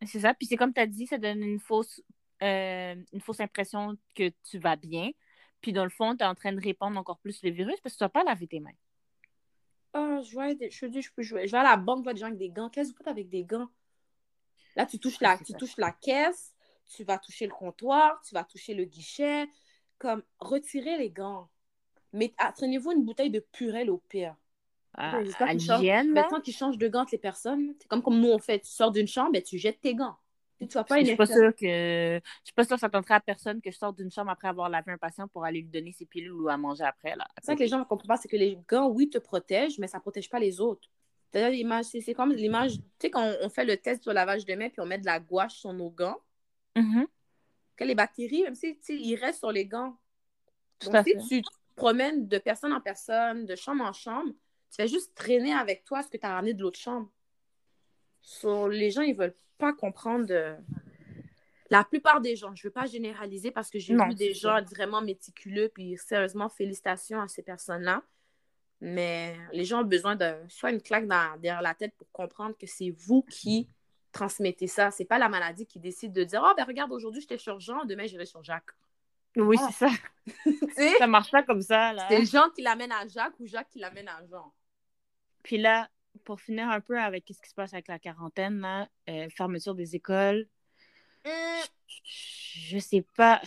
[SPEAKER 2] C'est ça. Puis c'est comme tu as dit, ça donne une fausse, euh, une fausse impression que tu vas bien. Puis dans le fond, tu es en train de répandre encore plus le virus parce que tu n'as pas lavé tes mains.
[SPEAKER 1] Ah, je vois, des- je dis, je peux jouer. Je vais à la banque, je vois des gens avec des gants. Qu'est-ce que vous faites avec des gants? Là, tu touches la,
[SPEAKER 2] C'est
[SPEAKER 1] tu
[SPEAKER 2] ça.
[SPEAKER 1] touches la caisse, tu vas toucher le comptoir, tu vas toucher le guichet. Comme, retirez les gants. Mais prenez-vous une bouteille de purée au pire.
[SPEAKER 2] À,
[SPEAKER 1] changent-
[SPEAKER 2] l'hygiène.
[SPEAKER 1] Maintenant qu'ils changent de gants entre les personnes, c'est comme, comme nous on fait. Tu sors d'une chambre, ben, tu jettes tes gants. Tu vois pas
[SPEAKER 2] Je
[SPEAKER 1] une
[SPEAKER 2] suis pas sûre que je suis pas sûre que ça tenterait à personne que je sorte d'une chambre après avoir lavé un patient pour aller lui donner ses pilules ou à manger après là.
[SPEAKER 1] C'est ça que les gens ne comprennent pas, c'est que les gants, oui, te protègent, mais ça ne protège pas les autres. L'image, c'est c'est comme l'image, tu sais, quand on, on fait le test sur le lavage de mains, puis on met de la gouache sur nos gants,
[SPEAKER 2] Mhm.
[SPEAKER 1] que les bactéries, même si, ils restent sur les gants.
[SPEAKER 2] Tout
[SPEAKER 1] Donc,
[SPEAKER 2] à
[SPEAKER 1] si
[SPEAKER 2] fait.
[SPEAKER 1] tu te promènes de personne en personne, de chambre en chambre, tu fais juste traîner avec toi ce que tu as ramené de l'autre chambre. So, les gens, ils veulent pas comprendre. euh, La plupart des gens, je veux pas généraliser parce que j'ai vu des gens vraiment méticuleux, puis sérieusement, félicitations à ces personnes-là. Mais les gens ont besoin de soit une claque dans- derrière la tête pour comprendre que c'est vous qui transmettez ça. C'est pas la maladie qui décide de dire Oh, ben regarde, aujourd'hui j'étais sur Jean, demain j'irai sur Jacques.
[SPEAKER 2] Oui,
[SPEAKER 1] Ah.
[SPEAKER 2] c'est ça. <laughs> Ça marche pas comme ça là.
[SPEAKER 1] c'est Jean qui l'amène à Jacques ou Jacques qui l'amène à Jean.
[SPEAKER 2] Puis là, pour finir un peu avec ce qui se passe avec la quarantaine, là, euh, fermeture des écoles, je sais pas.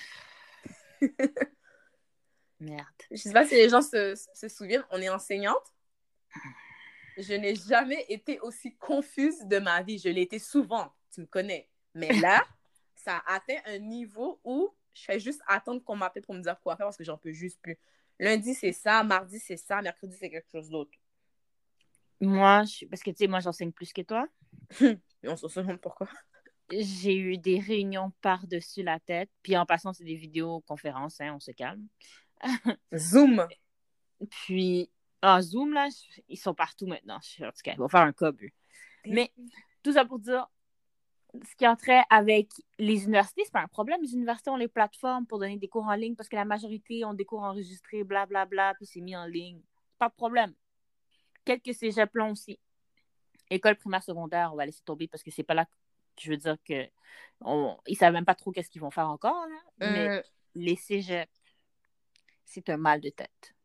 [SPEAKER 2] <laughs> Merde.
[SPEAKER 1] Je sais pas si les gens se, se souviennent, on est enseignante. Je n'ai jamais été aussi confuse de ma vie. Je l'ai été souvent, tu me connais. Mais là, <laughs> ça a atteint un niveau où je fais juste attendre qu'on m'appelle pour me dire quoi faire parce que j'en peux juste plus. Lundi, c'est ça. Mardi, c'est ça. Mercredi, c'est quelque chose d'autre.
[SPEAKER 2] Moi, je... parce que tu sais, moi, j'enseigne plus que toi. <laughs>
[SPEAKER 1] Et on se demande pourquoi.
[SPEAKER 2] J'ai eu des réunions par-dessus la tête. Puis en passant, c'est des vidéoconférences, hein, on se calme. <laughs>
[SPEAKER 1] Zoom.
[SPEAKER 2] Puis en Zoom, là, ils sont partout maintenant. Je suis en tout cas, ils vont faire un cob. eux. Mais tout ça pour dire, ce qui entrait avec les universités, c'est pas un problème. Les universités ont les plateformes pour donner des cours en ligne parce que la majorité ont des cours enregistrés, blablabla, bla, bla, puis c'est mis en ligne. Pas de problème. Quelques cégeps l'ont aussi. École primaire secondaire, on va laisser tomber parce que c'est pas là que je veux dire que on... ils savent même pas trop qu'est-ce qu'ils vont faire encore. Là. Mais
[SPEAKER 1] Euh,
[SPEAKER 2] les cégeps, c'est un mal de tête.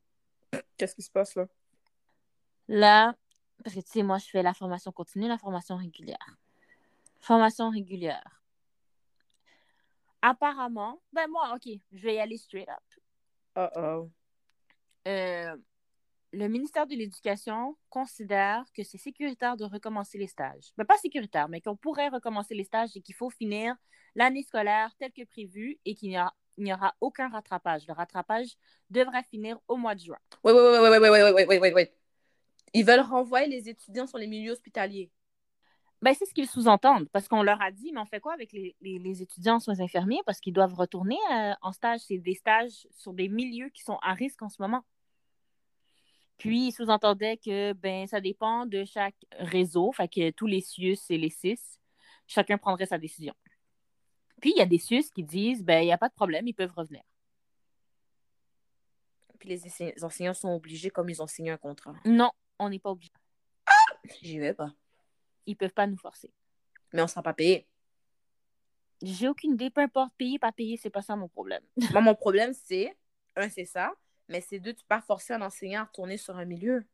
[SPEAKER 1] Qu'est-ce qui se passe là?
[SPEAKER 2] Là, parce que tu sais, moi, je fais la formation continue, la formation régulière. Formation régulière. Apparemment, ben moi, OK, je vais y aller straight up.
[SPEAKER 1] Oh oh.
[SPEAKER 2] Euh, le ministère de l'Éducation considère que c'est sécuritaire de recommencer les stages. Ben, pas sécuritaire, mais qu'on pourrait recommencer les stages et qu'il faut finir l'année scolaire telle que prévue et qu'il n'y aura, il n'y aura aucun rattrapage. Le rattrapage devrait finir au mois de juin.
[SPEAKER 1] Oui, oui, oui, oui, oui, oui, oui, oui, oui, oui. Ils veulent renvoyer les étudiants sur les milieux hospitaliers.
[SPEAKER 2] Ben, c'est ce qu'ils sous-entendent, parce qu'on leur a dit, mais on fait quoi avec les, les, les étudiants soins infirmiers? Parce qu'ils doivent retourner euh, en stage. C'est des stages sur des milieux qui sont à risque en ce moment. Puis, ils sous-entendaient que ben, ça dépend de chaque réseau, fait que tous les CIUS et les CIS, chacun prendrait sa décision. Puis, il y a des CIUS qui disent, ben, il n'y a pas de problème, ils peuvent revenir.
[SPEAKER 1] Puis les enseignants- sont obligés comme ils ont signé un contrat.
[SPEAKER 2] Non, on n'est pas obligé.
[SPEAKER 1] J'y vais pas.
[SPEAKER 2] Ils peuvent pas nous forcer.
[SPEAKER 1] Mais on sera pas payé.
[SPEAKER 2] J'ai aucune idée, peu importe, payer, pas payer, c'est pas ça mon problème.
[SPEAKER 1] Moi, mon problème, c'est, un, c'est ça, mais c'est deux, tu peux pas forcer un enseignant à retourner sur un milieu.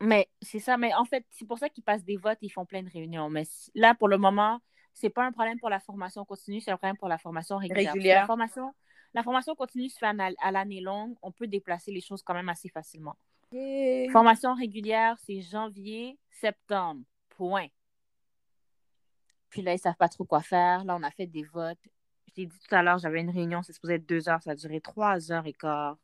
[SPEAKER 2] Mais c'est ça, mais en fait, c'est pour ça qu'ils passent des votes, ils font plein de réunions. Mais là, pour le moment, c'est pas un problème pour la formation continue, c'est un problème pour la formation régulière.
[SPEAKER 1] Régulière.
[SPEAKER 2] La formation, la formation continue se fait à l'année longue, on peut déplacer les choses quand même assez facilement. Formation régulière, c'est janvier, septembre, point. Puis là, ils savent pas trop quoi faire. Là, on a fait des votes. Je t'ai dit tout à l'heure, j'avais une réunion, c'est supposé être deux heures, ça a duré trois heures et quart.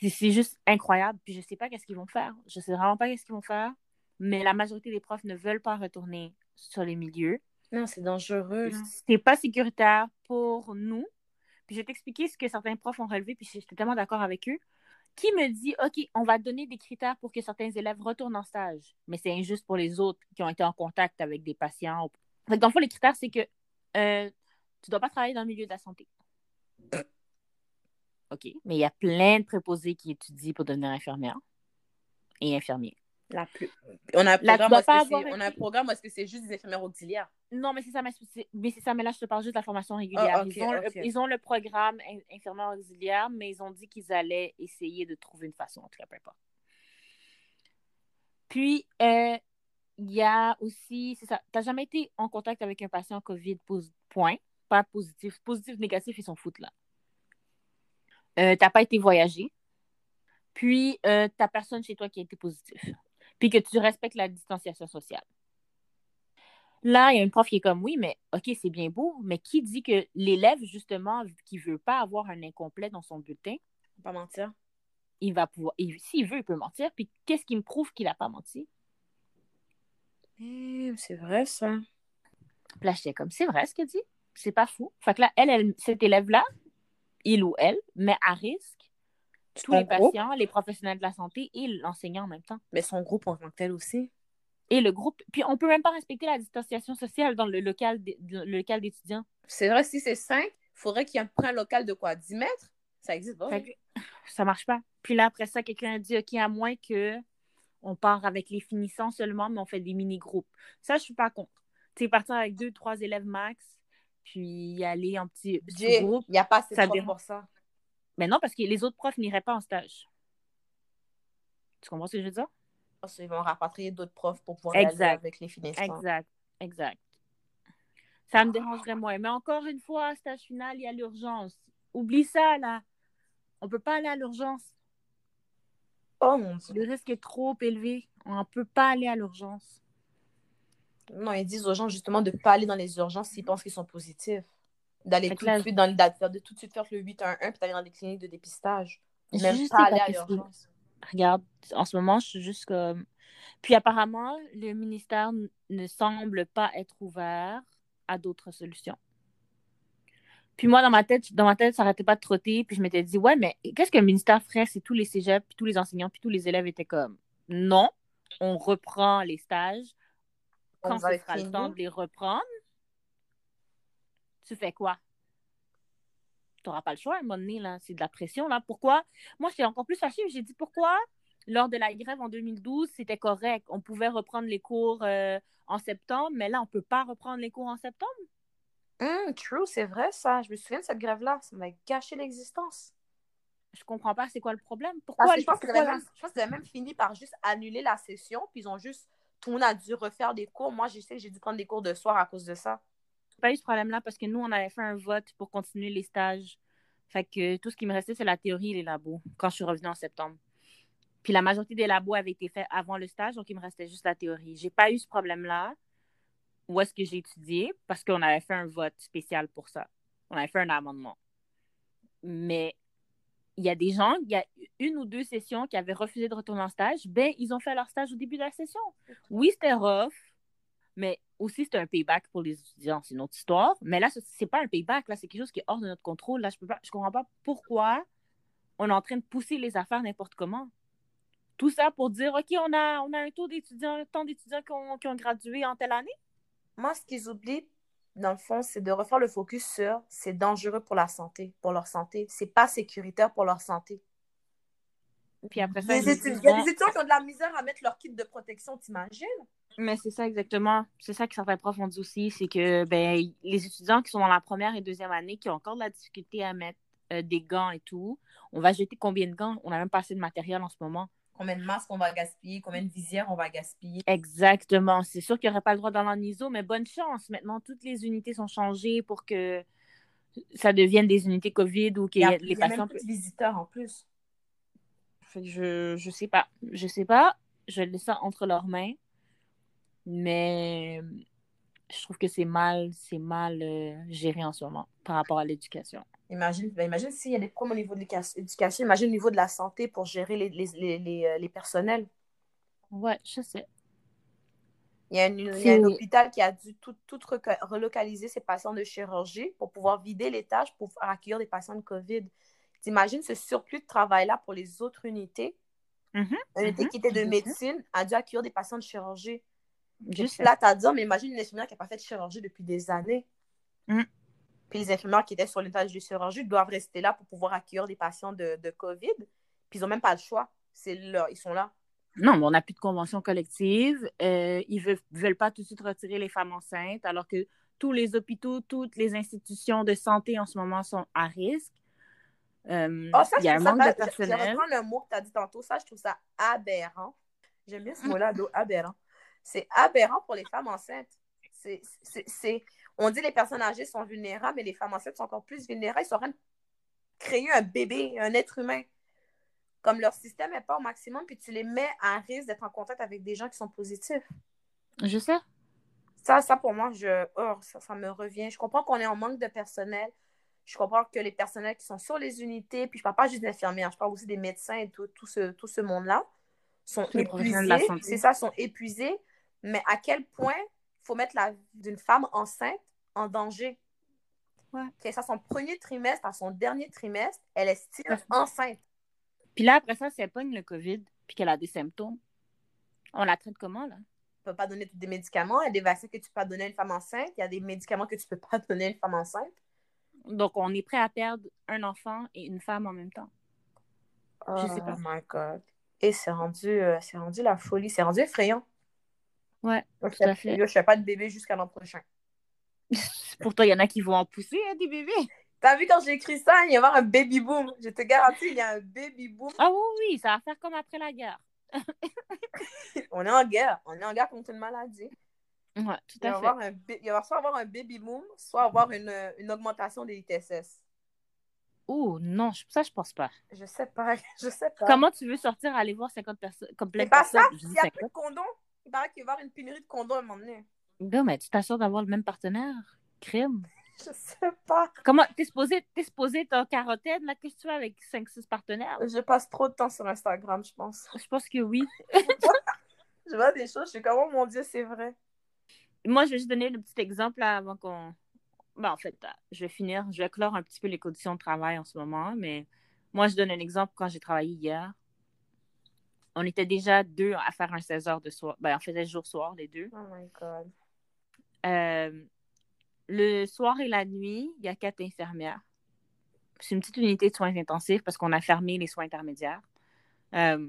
[SPEAKER 2] C'est- juste incroyable. Puis je sais pas qu'est-ce qu'ils vont faire. Je sais vraiment pas qu'est-ce qu'ils vont faire. mais la majorité des profs ne veulent pas retourner sur les milieux.
[SPEAKER 1] Non, c'est dangereux.
[SPEAKER 2] C'est pas sécuritaire pour nous. Puis je vais t'expliquer ce que certains profs ont relevé, puis j'étais tellement d'accord avec eux. Qui me dit, OK, on va donner des critères pour que certains élèves retournent en stage, mais c'est injuste pour les autres qui ont été en contact avec des patients. Donc, dans le fond, les critères, c'est que euh, tu ne dois pas travailler dans le milieu de la santé. OK, mais il y a plein de préposés qui étudient pour devenir infirmière et infirmier.
[SPEAKER 1] La plus... On a un programme, où, on a un programme est-ce que c'est juste des infirmières auxiliaires?
[SPEAKER 2] Non, mais c'est ça, mais c'est ça, mais là, je te parle juste de la formation régulière. ils, ont le, ils, ont le, programme infirmière auxiliaire, mais ils ont dit qu'ils allaient essayer de trouver une façon, en tout cas, peu importe. Puis, euh, il y a aussi, c'est ça, tu n'as jamais été en contact avec un patient COVID, point, pas positif. Positif, négatif, ils s'en foutent là. Euh, tu n'as pas été voyager. Puis, euh, tu n'as personne chez toi qui a été positif puis que tu respectes la distanciation sociale. Là, il y a une prof qui est comme oui, mais OK, c'est bien beau, mais qui dit que l'élève, justement, qui ne veut pas avoir un incomplet dans son bulletin,
[SPEAKER 1] il va pas mentir.
[SPEAKER 2] Il va pouvoir. S'il veut, il peut mentir. Puis qu'est-ce qui me prouve qu'il n'a pas menti?
[SPEAKER 1] Eh, c'est vrai, ça.
[SPEAKER 2] Puis là, comme c'est vrai ce qu'elle dit. C'est pas fou. Fait que là, elle, elle cet élève-là, il ou elle, met à risque tous les patients, les professionnels de la santé et l'enseignant en même temps.
[SPEAKER 1] Mais son groupe en tant que tel aussi.
[SPEAKER 2] Et le groupe. Puis on peut même pas respecter la distanciation sociale dans le local, le local d'étudiants.
[SPEAKER 1] C'est vrai, si c'est 5, il faudrait qu'il y ait un local de quoi 10 mètres Ça existe pas. <sighs>
[SPEAKER 2] Ça marche pas. Puis là, après ça, quelqu'un a dit OK, à moins que on part avec les finissants seulement, mais on fait des mini-groupes. Ça, je suis pas contre. Tu sais, partir avec deux, trois élèves max, puis aller en petit
[SPEAKER 1] groupe. Il n'y a pas assez de pour ça.
[SPEAKER 2] Mais non, parce que les autres profs n'iraient pas en stage. Tu comprends ce que je veux dire?
[SPEAKER 1] Ils vont rapatrier d'autres profs pour pouvoir aller avec les finissants.
[SPEAKER 2] Exact, exact. Ça me dérangerait moins. Mais encore une fois, stage final, il y a l'urgence. Oublie ça, là. On ne peut pas aller à l'urgence.
[SPEAKER 1] Oh mon Dieu.
[SPEAKER 2] Le risque est trop élevé. On ne peut pas aller à l'urgence.
[SPEAKER 1] Non, ils disent aux gens justement de ne pas aller dans les urgences s'ils pensent qu'ils sont positifs d'aller tout de suite dans le de tout de suite faire le 811 puis d'aller dans des cliniques de dépistage. Même pas aller à l'urgence.
[SPEAKER 2] Regarde, en ce moment, je suis juste comme. Puis apparemment, le ministère ne semble pas être ouvert à d'autres solutions. Puis moi, dans ma tête, dans ma tête, ça n'arrêtait pas de trotter. Puis je m'étais dit, ouais, mais qu'est-ce que le ministère ferait si tous les cégeps, puis tous les enseignants, puis tous les élèves étaient comme, non, on reprend les stages quand ce sera le temps de les reprendre tu fais quoi? Tu n'auras pas le choix à un moment donné, là. C'est de la pression, là. Pourquoi? Moi, j'étais encore plus fâchée. J'ai dit pourquoi, lors de la grève en 2012, c'était correct. On pouvait reprendre les cours euh, en septembre, mais là, on ne peut pas reprendre les cours en septembre.
[SPEAKER 1] Hum, true, c'est vrai, ça. Je me souviens de cette grève-là. Ça m'a gâché l'existence.
[SPEAKER 2] Je comprends pas c'est quoi le problème. Pourquoi?
[SPEAKER 1] je pense qu'ils avaient même fini par juste annuler la session, puis ils ont juste, tout le monde a dû refaire des cours. Moi, je sais que j'ai dû prendre des cours de soir à cause de ça
[SPEAKER 2] pas eu ce problème-là parce que nous, on avait fait un vote pour continuer les stages. Fait que tout ce qui me restait, c'est la théorie et les labos quand je suis revenue en septembre. Puis la majorité des labos avaient été faits avant le stage, donc il me restait juste la théorie. J'ai pas eu ce problème-là où est-ce que j'ai étudié? Parce qu'on avait fait un vote spécial pour ça. On avait fait un amendement. Mais il y a des gens, il y a une ou deux sessions qui avaient refusé de retourner en stage. Ben, ils ont fait leur stage au début de la session. Oui, c'était rough, mais aussi, c'est un payback pour les étudiants, c'est une autre histoire. Mais là, c'est pas un payback, là, c'est quelque chose qui est hors de notre contrôle. Là, je peux pas, je comprends pas pourquoi on est en train de pousser les affaires n'importe comment. Tout ça pour dire, OK, on a, on a un taux d'étudiants, tant d'étudiants qui ont, qui ont gradué en telle année.
[SPEAKER 1] Moi, ce qu'ils oublient, dans le fond, c'est de refaire le focus sur c'est dangereux pour la santé, pour leur santé. C'est pas sécuritaire pour leur santé.
[SPEAKER 2] Puis après ça,
[SPEAKER 1] il y a des étudiants qui ont de la misère à mettre leur kit de protection, t'imagines?
[SPEAKER 2] Mais c'est ça exactement. C'est ça que certains profs ont dit aussi, c'est que ben, les étudiants qui sont dans la première et deuxième année, qui ont encore de la difficulté à mettre euh, des gants et tout, on va jeter combien de gants? On a même pas assez de matériel en ce moment.
[SPEAKER 1] Combien de masques on va gaspiller? Combien de visières on va gaspiller?
[SPEAKER 2] Exactement. C'est sûr qu'il n'y aurait pas le droit dans l'aniso, mais bonne chance. Maintenant, toutes les unités sont changées pour que ça devienne des unités COVID ou que
[SPEAKER 1] les patients... Il y a même visiteurs en plus.
[SPEAKER 2] je, je sais pas. Je sais pas. Je laisse ça entre leurs mains. Mais je trouve que c'est mal, c'est mal euh, géré en ce moment par rapport à l'éducation.
[SPEAKER 1] Imagine, ben, imagine s'il y a des problèmes au niveau de l'éducation, imagine au niveau de la santé pour gérer les, les, les, les, euh, personnels.
[SPEAKER 2] Ouais, je sais.
[SPEAKER 1] Il y, a une- il y a un hôpital qui a dû tout, tout relocaliser ses patients de chirurgie pour pouvoir vider l'étage pour accueillir des patients de COVID. T'imagines ce surplus de travail-là pour les autres unités?
[SPEAKER 2] Mhm,
[SPEAKER 1] Une unité
[SPEAKER 2] mhm,
[SPEAKER 1] qui était de médecine a dû accueillir des patients de chirurgie.
[SPEAKER 2] Je sais.
[SPEAKER 1] Là, t'as dit, mais imagine une infirmière qui n'a pas fait de chirurgie depuis des années.
[SPEAKER 2] Mm.
[SPEAKER 1] Puis les infirmières qui étaient sur l'étage de chirurgie doivent rester là pour pouvoir accueillir des patients de, de COVID. Puis ils n'ont même pas le choix. C'est là, ils sont là.
[SPEAKER 2] Non, mais on n'a plus de convention collective. Euh, ils ne veulent, veulent pas tout de suite retirer les femmes enceintes, alors que tous les hôpitaux, toutes les institutions de santé en ce moment sont à risque. Euh,
[SPEAKER 1] Oh, ça,
[SPEAKER 2] il y a un
[SPEAKER 1] je
[SPEAKER 2] manque
[SPEAKER 1] ça-
[SPEAKER 2] de
[SPEAKER 1] je- Je
[SPEAKER 2] personnel.
[SPEAKER 1] reprends le mot que tu as dit tantôt. Ça, je trouve ça aberrant. J'aime bien ce mot-là, d'eau, aberrant. C'est aberrant pour les femmes enceintes. C'est, c'est, c'est- On dit les personnes âgées sont vulnérables, mais les femmes enceintes sont encore plus vulnérables. Ils sont en train de créer un bébé, un être humain. Comme leur système n'est pas au maximum, puis tu les mets à risque d'être en contact avec des gens qui sont positifs.
[SPEAKER 2] Je sais.
[SPEAKER 1] Ça, ça pour moi, je, oh, ça, ça me revient. Je comprends qu'on est en manque de personnel. Je comprends que les personnels qui sont sur les unités, puis je parle pas juste d'infirmières, je parle aussi des médecins et tout, tout ce, tout ce monde-là, sont
[SPEAKER 2] Tous
[SPEAKER 1] épuisés. C'est ça, sont épuisés. Mais à quel point il faut mettre la vie d'une femme enceinte en danger?
[SPEAKER 2] Ouais.
[SPEAKER 1] Qu'elle soit son premier trimestre à son dernier trimestre, elle est still
[SPEAKER 2] Ouais.
[SPEAKER 1] enceinte.
[SPEAKER 2] Puis là, après ça, si elle pogne le COVID, puis qu'elle a des symptômes, on la traite comment, là?
[SPEAKER 1] Tu ne peux pas donner des médicaments. Il y a des vaccins que tu peux pas donner à une femme enceinte. Il y a des médicaments que tu ne peux pas <laughs> donner à une femme enceinte.
[SPEAKER 2] Donc, on est prêt à perdre un enfant et une femme en même temps. Je sais pas.
[SPEAKER 1] Oh my God. Et c'est rendu, euh, c'est rendu la folie. C'est rendu effrayant.
[SPEAKER 2] Ouais,
[SPEAKER 1] Moi,
[SPEAKER 2] tout à
[SPEAKER 1] je
[SPEAKER 2] fait.
[SPEAKER 1] ne fais pas de bébé jusqu'à l'an prochain. <laughs>
[SPEAKER 2] Pour toi, il y en a qui vont en pousser, hein, des bébés.
[SPEAKER 1] T'as vu quand j'ai écrit ça, il va y avoir un baby boom. Je te garantis, il y a un baby boom.
[SPEAKER 2] Ah oui, oui, ça va faire comme après la guerre. <laughs>
[SPEAKER 1] On est en guerre. On est en guerre contre une maladie.
[SPEAKER 2] Ouais, tout
[SPEAKER 1] Il
[SPEAKER 2] à fait.
[SPEAKER 1] avoir, un, il va soit avoir un baby boom, soit avoir une, une augmentation des ITSS.
[SPEAKER 2] Oh non, je- ça, je pense pas.
[SPEAKER 1] Je sais pas. <laughs> Je sais pas.
[SPEAKER 2] Comment tu veux sortir aller voir 50 personnes, comme plein
[SPEAKER 1] C'est
[SPEAKER 2] de
[SPEAKER 1] pas ça.
[SPEAKER 2] personnes? Je
[SPEAKER 1] S'il
[SPEAKER 2] dis
[SPEAKER 1] n'y a plus
[SPEAKER 2] 50.
[SPEAKER 1] de condoms, il paraît qu'il va y avoir une pénurie de condoms à un moment donné.
[SPEAKER 2] Non, mais tu t'assures d'avoir le même partenaire? Crime. <laughs>
[SPEAKER 1] Je sais pas.
[SPEAKER 2] Comment t'es supposé, t'es supposé ta quarantaine, là, qu'est-ce que tu fais avec 5-6 partenaires?
[SPEAKER 1] Je passe trop de temps sur Instagram, je pense.
[SPEAKER 2] Je pense que oui. <laughs>
[SPEAKER 1] Je vois des choses, je suis comme, oh mon Dieu, c'est vrai.
[SPEAKER 2] Moi, je vais juste donner le petit exemple là, avant qu'on. Ben, en fait, je vais finir. Je vais clore un petit peu les conditions de travail en ce moment, mais moi, je donne un exemple quand j'ai travaillé hier. On était déjà deux à faire un 16 heures de soir. Ben, on faisait jour-soir, les deux.
[SPEAKER 1] Oh my God.
[SPEAKER 2] Euh, le soir et la nuit, il y a quatre infirmières. C'est une petite unité de soins intensifs parce qu'on a fermé les soins intermédiaires. Euh,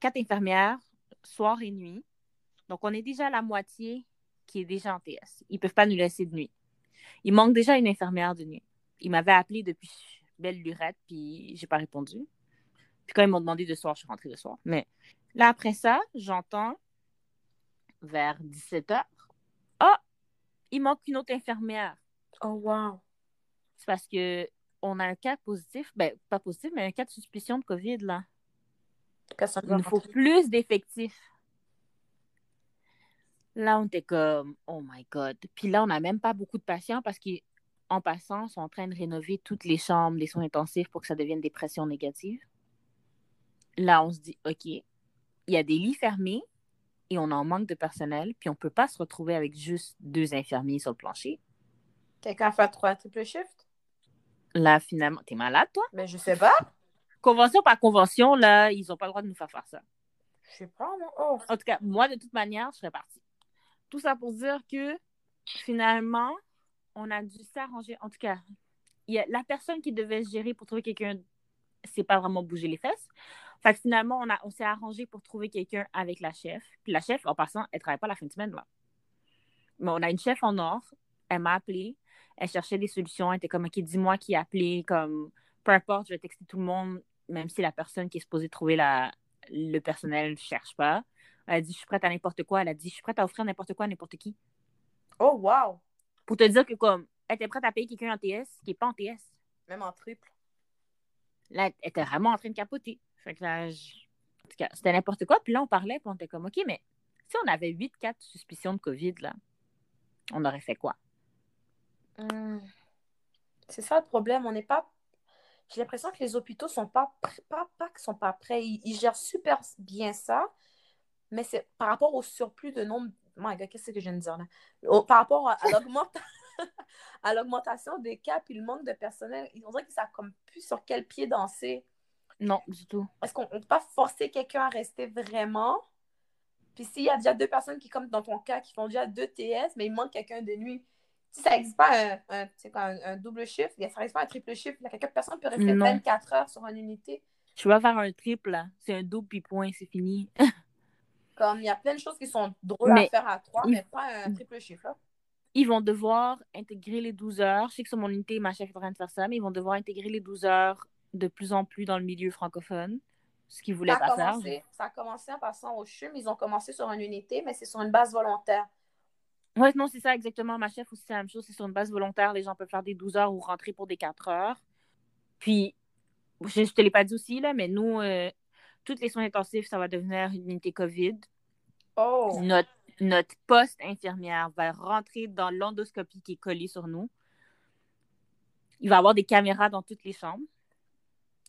[SPEAKER 2] quatre infirmières, soir et nuit. Donc, on est déjà à la moitié qui est déjà en TS. Ils ne peuvent pas nous laisser de nuit. Il manque déjà une infirmière de nuit. Ils m'avaient appelé depuis belle lurette, puis j'ai pas répondu. Puis quand ils m'ont demandé de soir, je suis rentrée de soir. Mais là, après ça, j'entends vers 17 h Ah, il manque une autre infirmière.
[SPEAKER 1] Oh wow.
[SPEAKER 2] C'est parce que on a un cas positif, ben pas positif, mais un cas de suspicion de COVID là. Il nous faut plus d'effectifs. Là, on était comme, oh my God. Puis là, on n'a même pas beaucoup de patients parce qu'en passant, ils sont en train de rénover toutes les chambres des soins intensifs pour que ça devienne des pressions négatives. Là, on se dit, OK, il y a des lits fermés et on en manque de personnel, puis on ne peut pas se retrouver avec juste deux infirmiers sur le plancher.
[SPEAKER 1] Quelqu'un fait trois triple shift?
[SPEAKER 2] Là, finalement, t'es malade, toi?
[SPEAKER 1] Mais je sais pas.
[SPEAKER 2] Convention par convention, là, ils n'ont pas le droit de nous faire faire ça.
[SPEAKER 1] Je sais pas, moi. Oh.
[SPEAKER 2] En tout cas, moi, de toute manière, je serais partie. Tout ça pour dire que finalement, on a dû s'arranger. En tout cas, y a la personne qui devait se gérer pour trouver quelqu'un, c'est pas vraiment bouger les fesses. Fait que finalement, on, a, on s'est arrangé pour trouver quelqu'un avec la chef. Puis la chef, en passant, elle travaille pas la fin de semaine, là. Mais on a une chef en or. Elle m'a appelé. Elle cherchait des solutions. Elle était comme, OK, dis-moi qui a appelé. Comme, peu importe, je vais texter tout le monde, même si la personne qui est supposée trouver la, le personnel ne cherche pas. Elle a dit, je suis prête à n'importe quoi. Elle a dit, je suis prête à offrir n'importe quoi à n'importe qui.
[SPEAKER 1] Oh wow.
[SPEAKER 2] Pour te dire que, comme, elle était prête à payer quelqu'un en TS qui n'est pas en TS.
[SPEAKER 1] Même en triple.
[SPEAKER 2] Là, elle était vraiment en train de capoter. Fait que là, je- en tout cas, c'était n'importe quoi. Puis là, on parlait, puis on était comme, OK, mais si on avait 8 cas de suspicion de COVID, là, on aurait fait quoi?
[SPEAKER 1] Hmm. C'est ça le problème. On n'est pas. J'ai l'impression que les hôpitaux sont pas, pas, pas qu'ils sont pas prêts. Ils, ils gèrent super bien ça, Mais c'est par rapport au surplus de nombre. My God, qu'est-ce que je viens de dire là? par rapport à, <laughs> <laughs> à l'augmentation des cas puis le manque de personnel, on dirait que ça comme plus sur quel pied danser.
[SPEAKER 2] Non, du tout.
[SPEAKER 1] Est-ce qu'on ne peut pas forcer quelqu'un à rester vraiment? Puis s'il y a déjà deux personnes qui, comme dans ton cas, qui font déjà deux TS, mais il manque quelqu'un de nuit, si ça n'existe pas un, un, double chiffre, ça n'existe pas un triple chiffre, quelqu'un personne peut rester 24 heures sur une unité.
[SPEAKER 2] Tu vas faire un triple, là. C'est un double puis point, c'est fini. <laughs>
[SPEAKER 1] Comme il y a plein de choses qui sont drôles à faire à trois, mais pas un triple chiffre. Là.
[SPEAKER 2] Ils vont devoir intégrer les 12 heures. Je sais que sur mon unité, ma chef est en train de faire ça, mais ils vont devoir intégrer les 12 heures de plus en plus dans le milieu francophone. Ce qu'ils voulaient pas faire.
[SPEAKER 1] Ça a commencé en passant au CHUM. Ils ont commencé sur une unité, mais c'est sur une base volontaire.
[SPEAKER 2] Oui, non, c'est ça exactement. Ma chef aussi, c'est la même chose. C'est sur une base volontaire. Les gens peuvent faire des 12 heures ou rentrer pour des 4 heures. Puis, je ne te l'ai pas dit aussi, là, mais nous, euh, toutes les soins intensifs, ça va devenir une unité COVID.
[SPEAKER 1] Oh!
[SPEAKER 2] Notre, notre poste infirmière va rentrer dans l'endoscopie qui est collée sur nous. Il va y avoir des caméras dans toutes les chambres.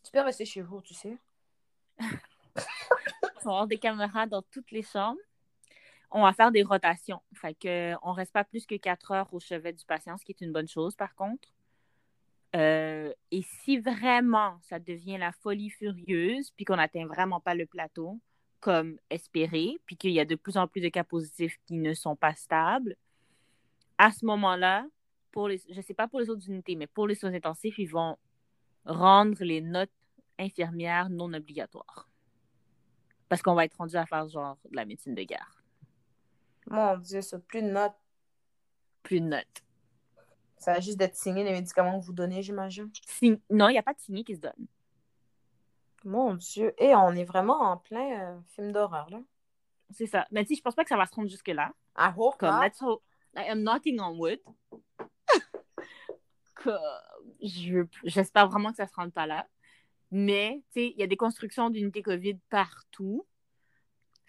[SPEAKER 1] Tu peux rester chez vous, tu sais. <laughs>
[SPEAKER 2] Il va avoir des caméras dans toutes les chambres on va faire des rotations. Fait que, on reste pas plus que quatre heures au chevet du patient, ce qui est une bonne chose, par contre. Euh, et si vraiment ça devient la folie furieuse, puis qu'on n'atteint vraiment pas le plateau, comme espéré, puis qu'il y a de plus en plus de cas positifs qui ne sont pas stables, à ce moment-là, pour les, je ne sais pas pour les autres unités, mais pour les soins intensifs, ils vont rendre les notes infirmières non obligatoires. Parce qu'on va être rendu à faire genre de la médecine de guerre.
[SPEAKER 1] Mon Dieu, ça, plus de notes.
[SPEAKER 2] Plus de notes.
[SPEAKER 1] Ça va juste d'être signé les médicaments que vous donnez, j'imagine.
[SPEAKER 2] Non, il n'y a pas de signé qui se donne.
[SPEAKER 1] Mon Dieu. Et on est vraiment en plein euh, film d'horreur, là.
[SPEAKER 2] C'est ça. Mais tu sais, je pense pas que ça va se rendre jusque-là.
[SPEAKER 1] I hope
[SPEAKER 2] Comme, let's hope. I am knocking on wood. J'espère vraiment que ça se rende pas là. Mais, tu sais, il y a des constructions d'unités COVID partout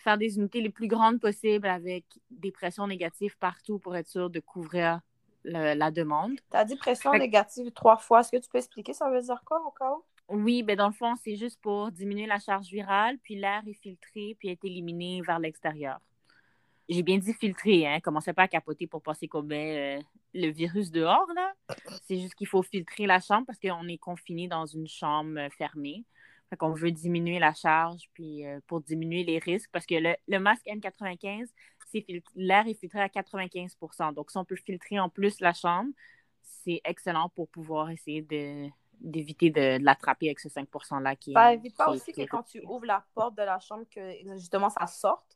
[SPEAKER 2] faire des unités les plus grandes possibles avec des pressions négatives partout pour être sûr de couvrir la demande.
[SPEAKER 1] Tu as dit pression négative trois fois. Est-ce que tu peux expliquer? Ça veut dire quoi encore?
[SPEAKER 2] Oui, ben dans le fond, c'est juste pour diminuer la charge virale, puis l'air est filtré, puis est éliminé vers l'extérieur. J'ai bien dit filtré, hein. Commencez pas à capoter pour passer comme ben, euh, le virus dehors, là. C'est juste qu'il faut filtrer la chambre parce qu'on est confiné dans une chambre euh, fermée. Fait qu'on veut diminuer la charge puis euh, pour diminuer les risques parce que le, masque N95, l'air est filtré à 95% Donc, si on peut filtrer en plus la chambre, c'est excellent pour pouvoir essayer d'éviter de, l'attraper avec ce 5 %-là qui
[SPEAKER 1] Ça évite pas aussi que quand tu ouvres la porte de la chambre, que justement ça sorte?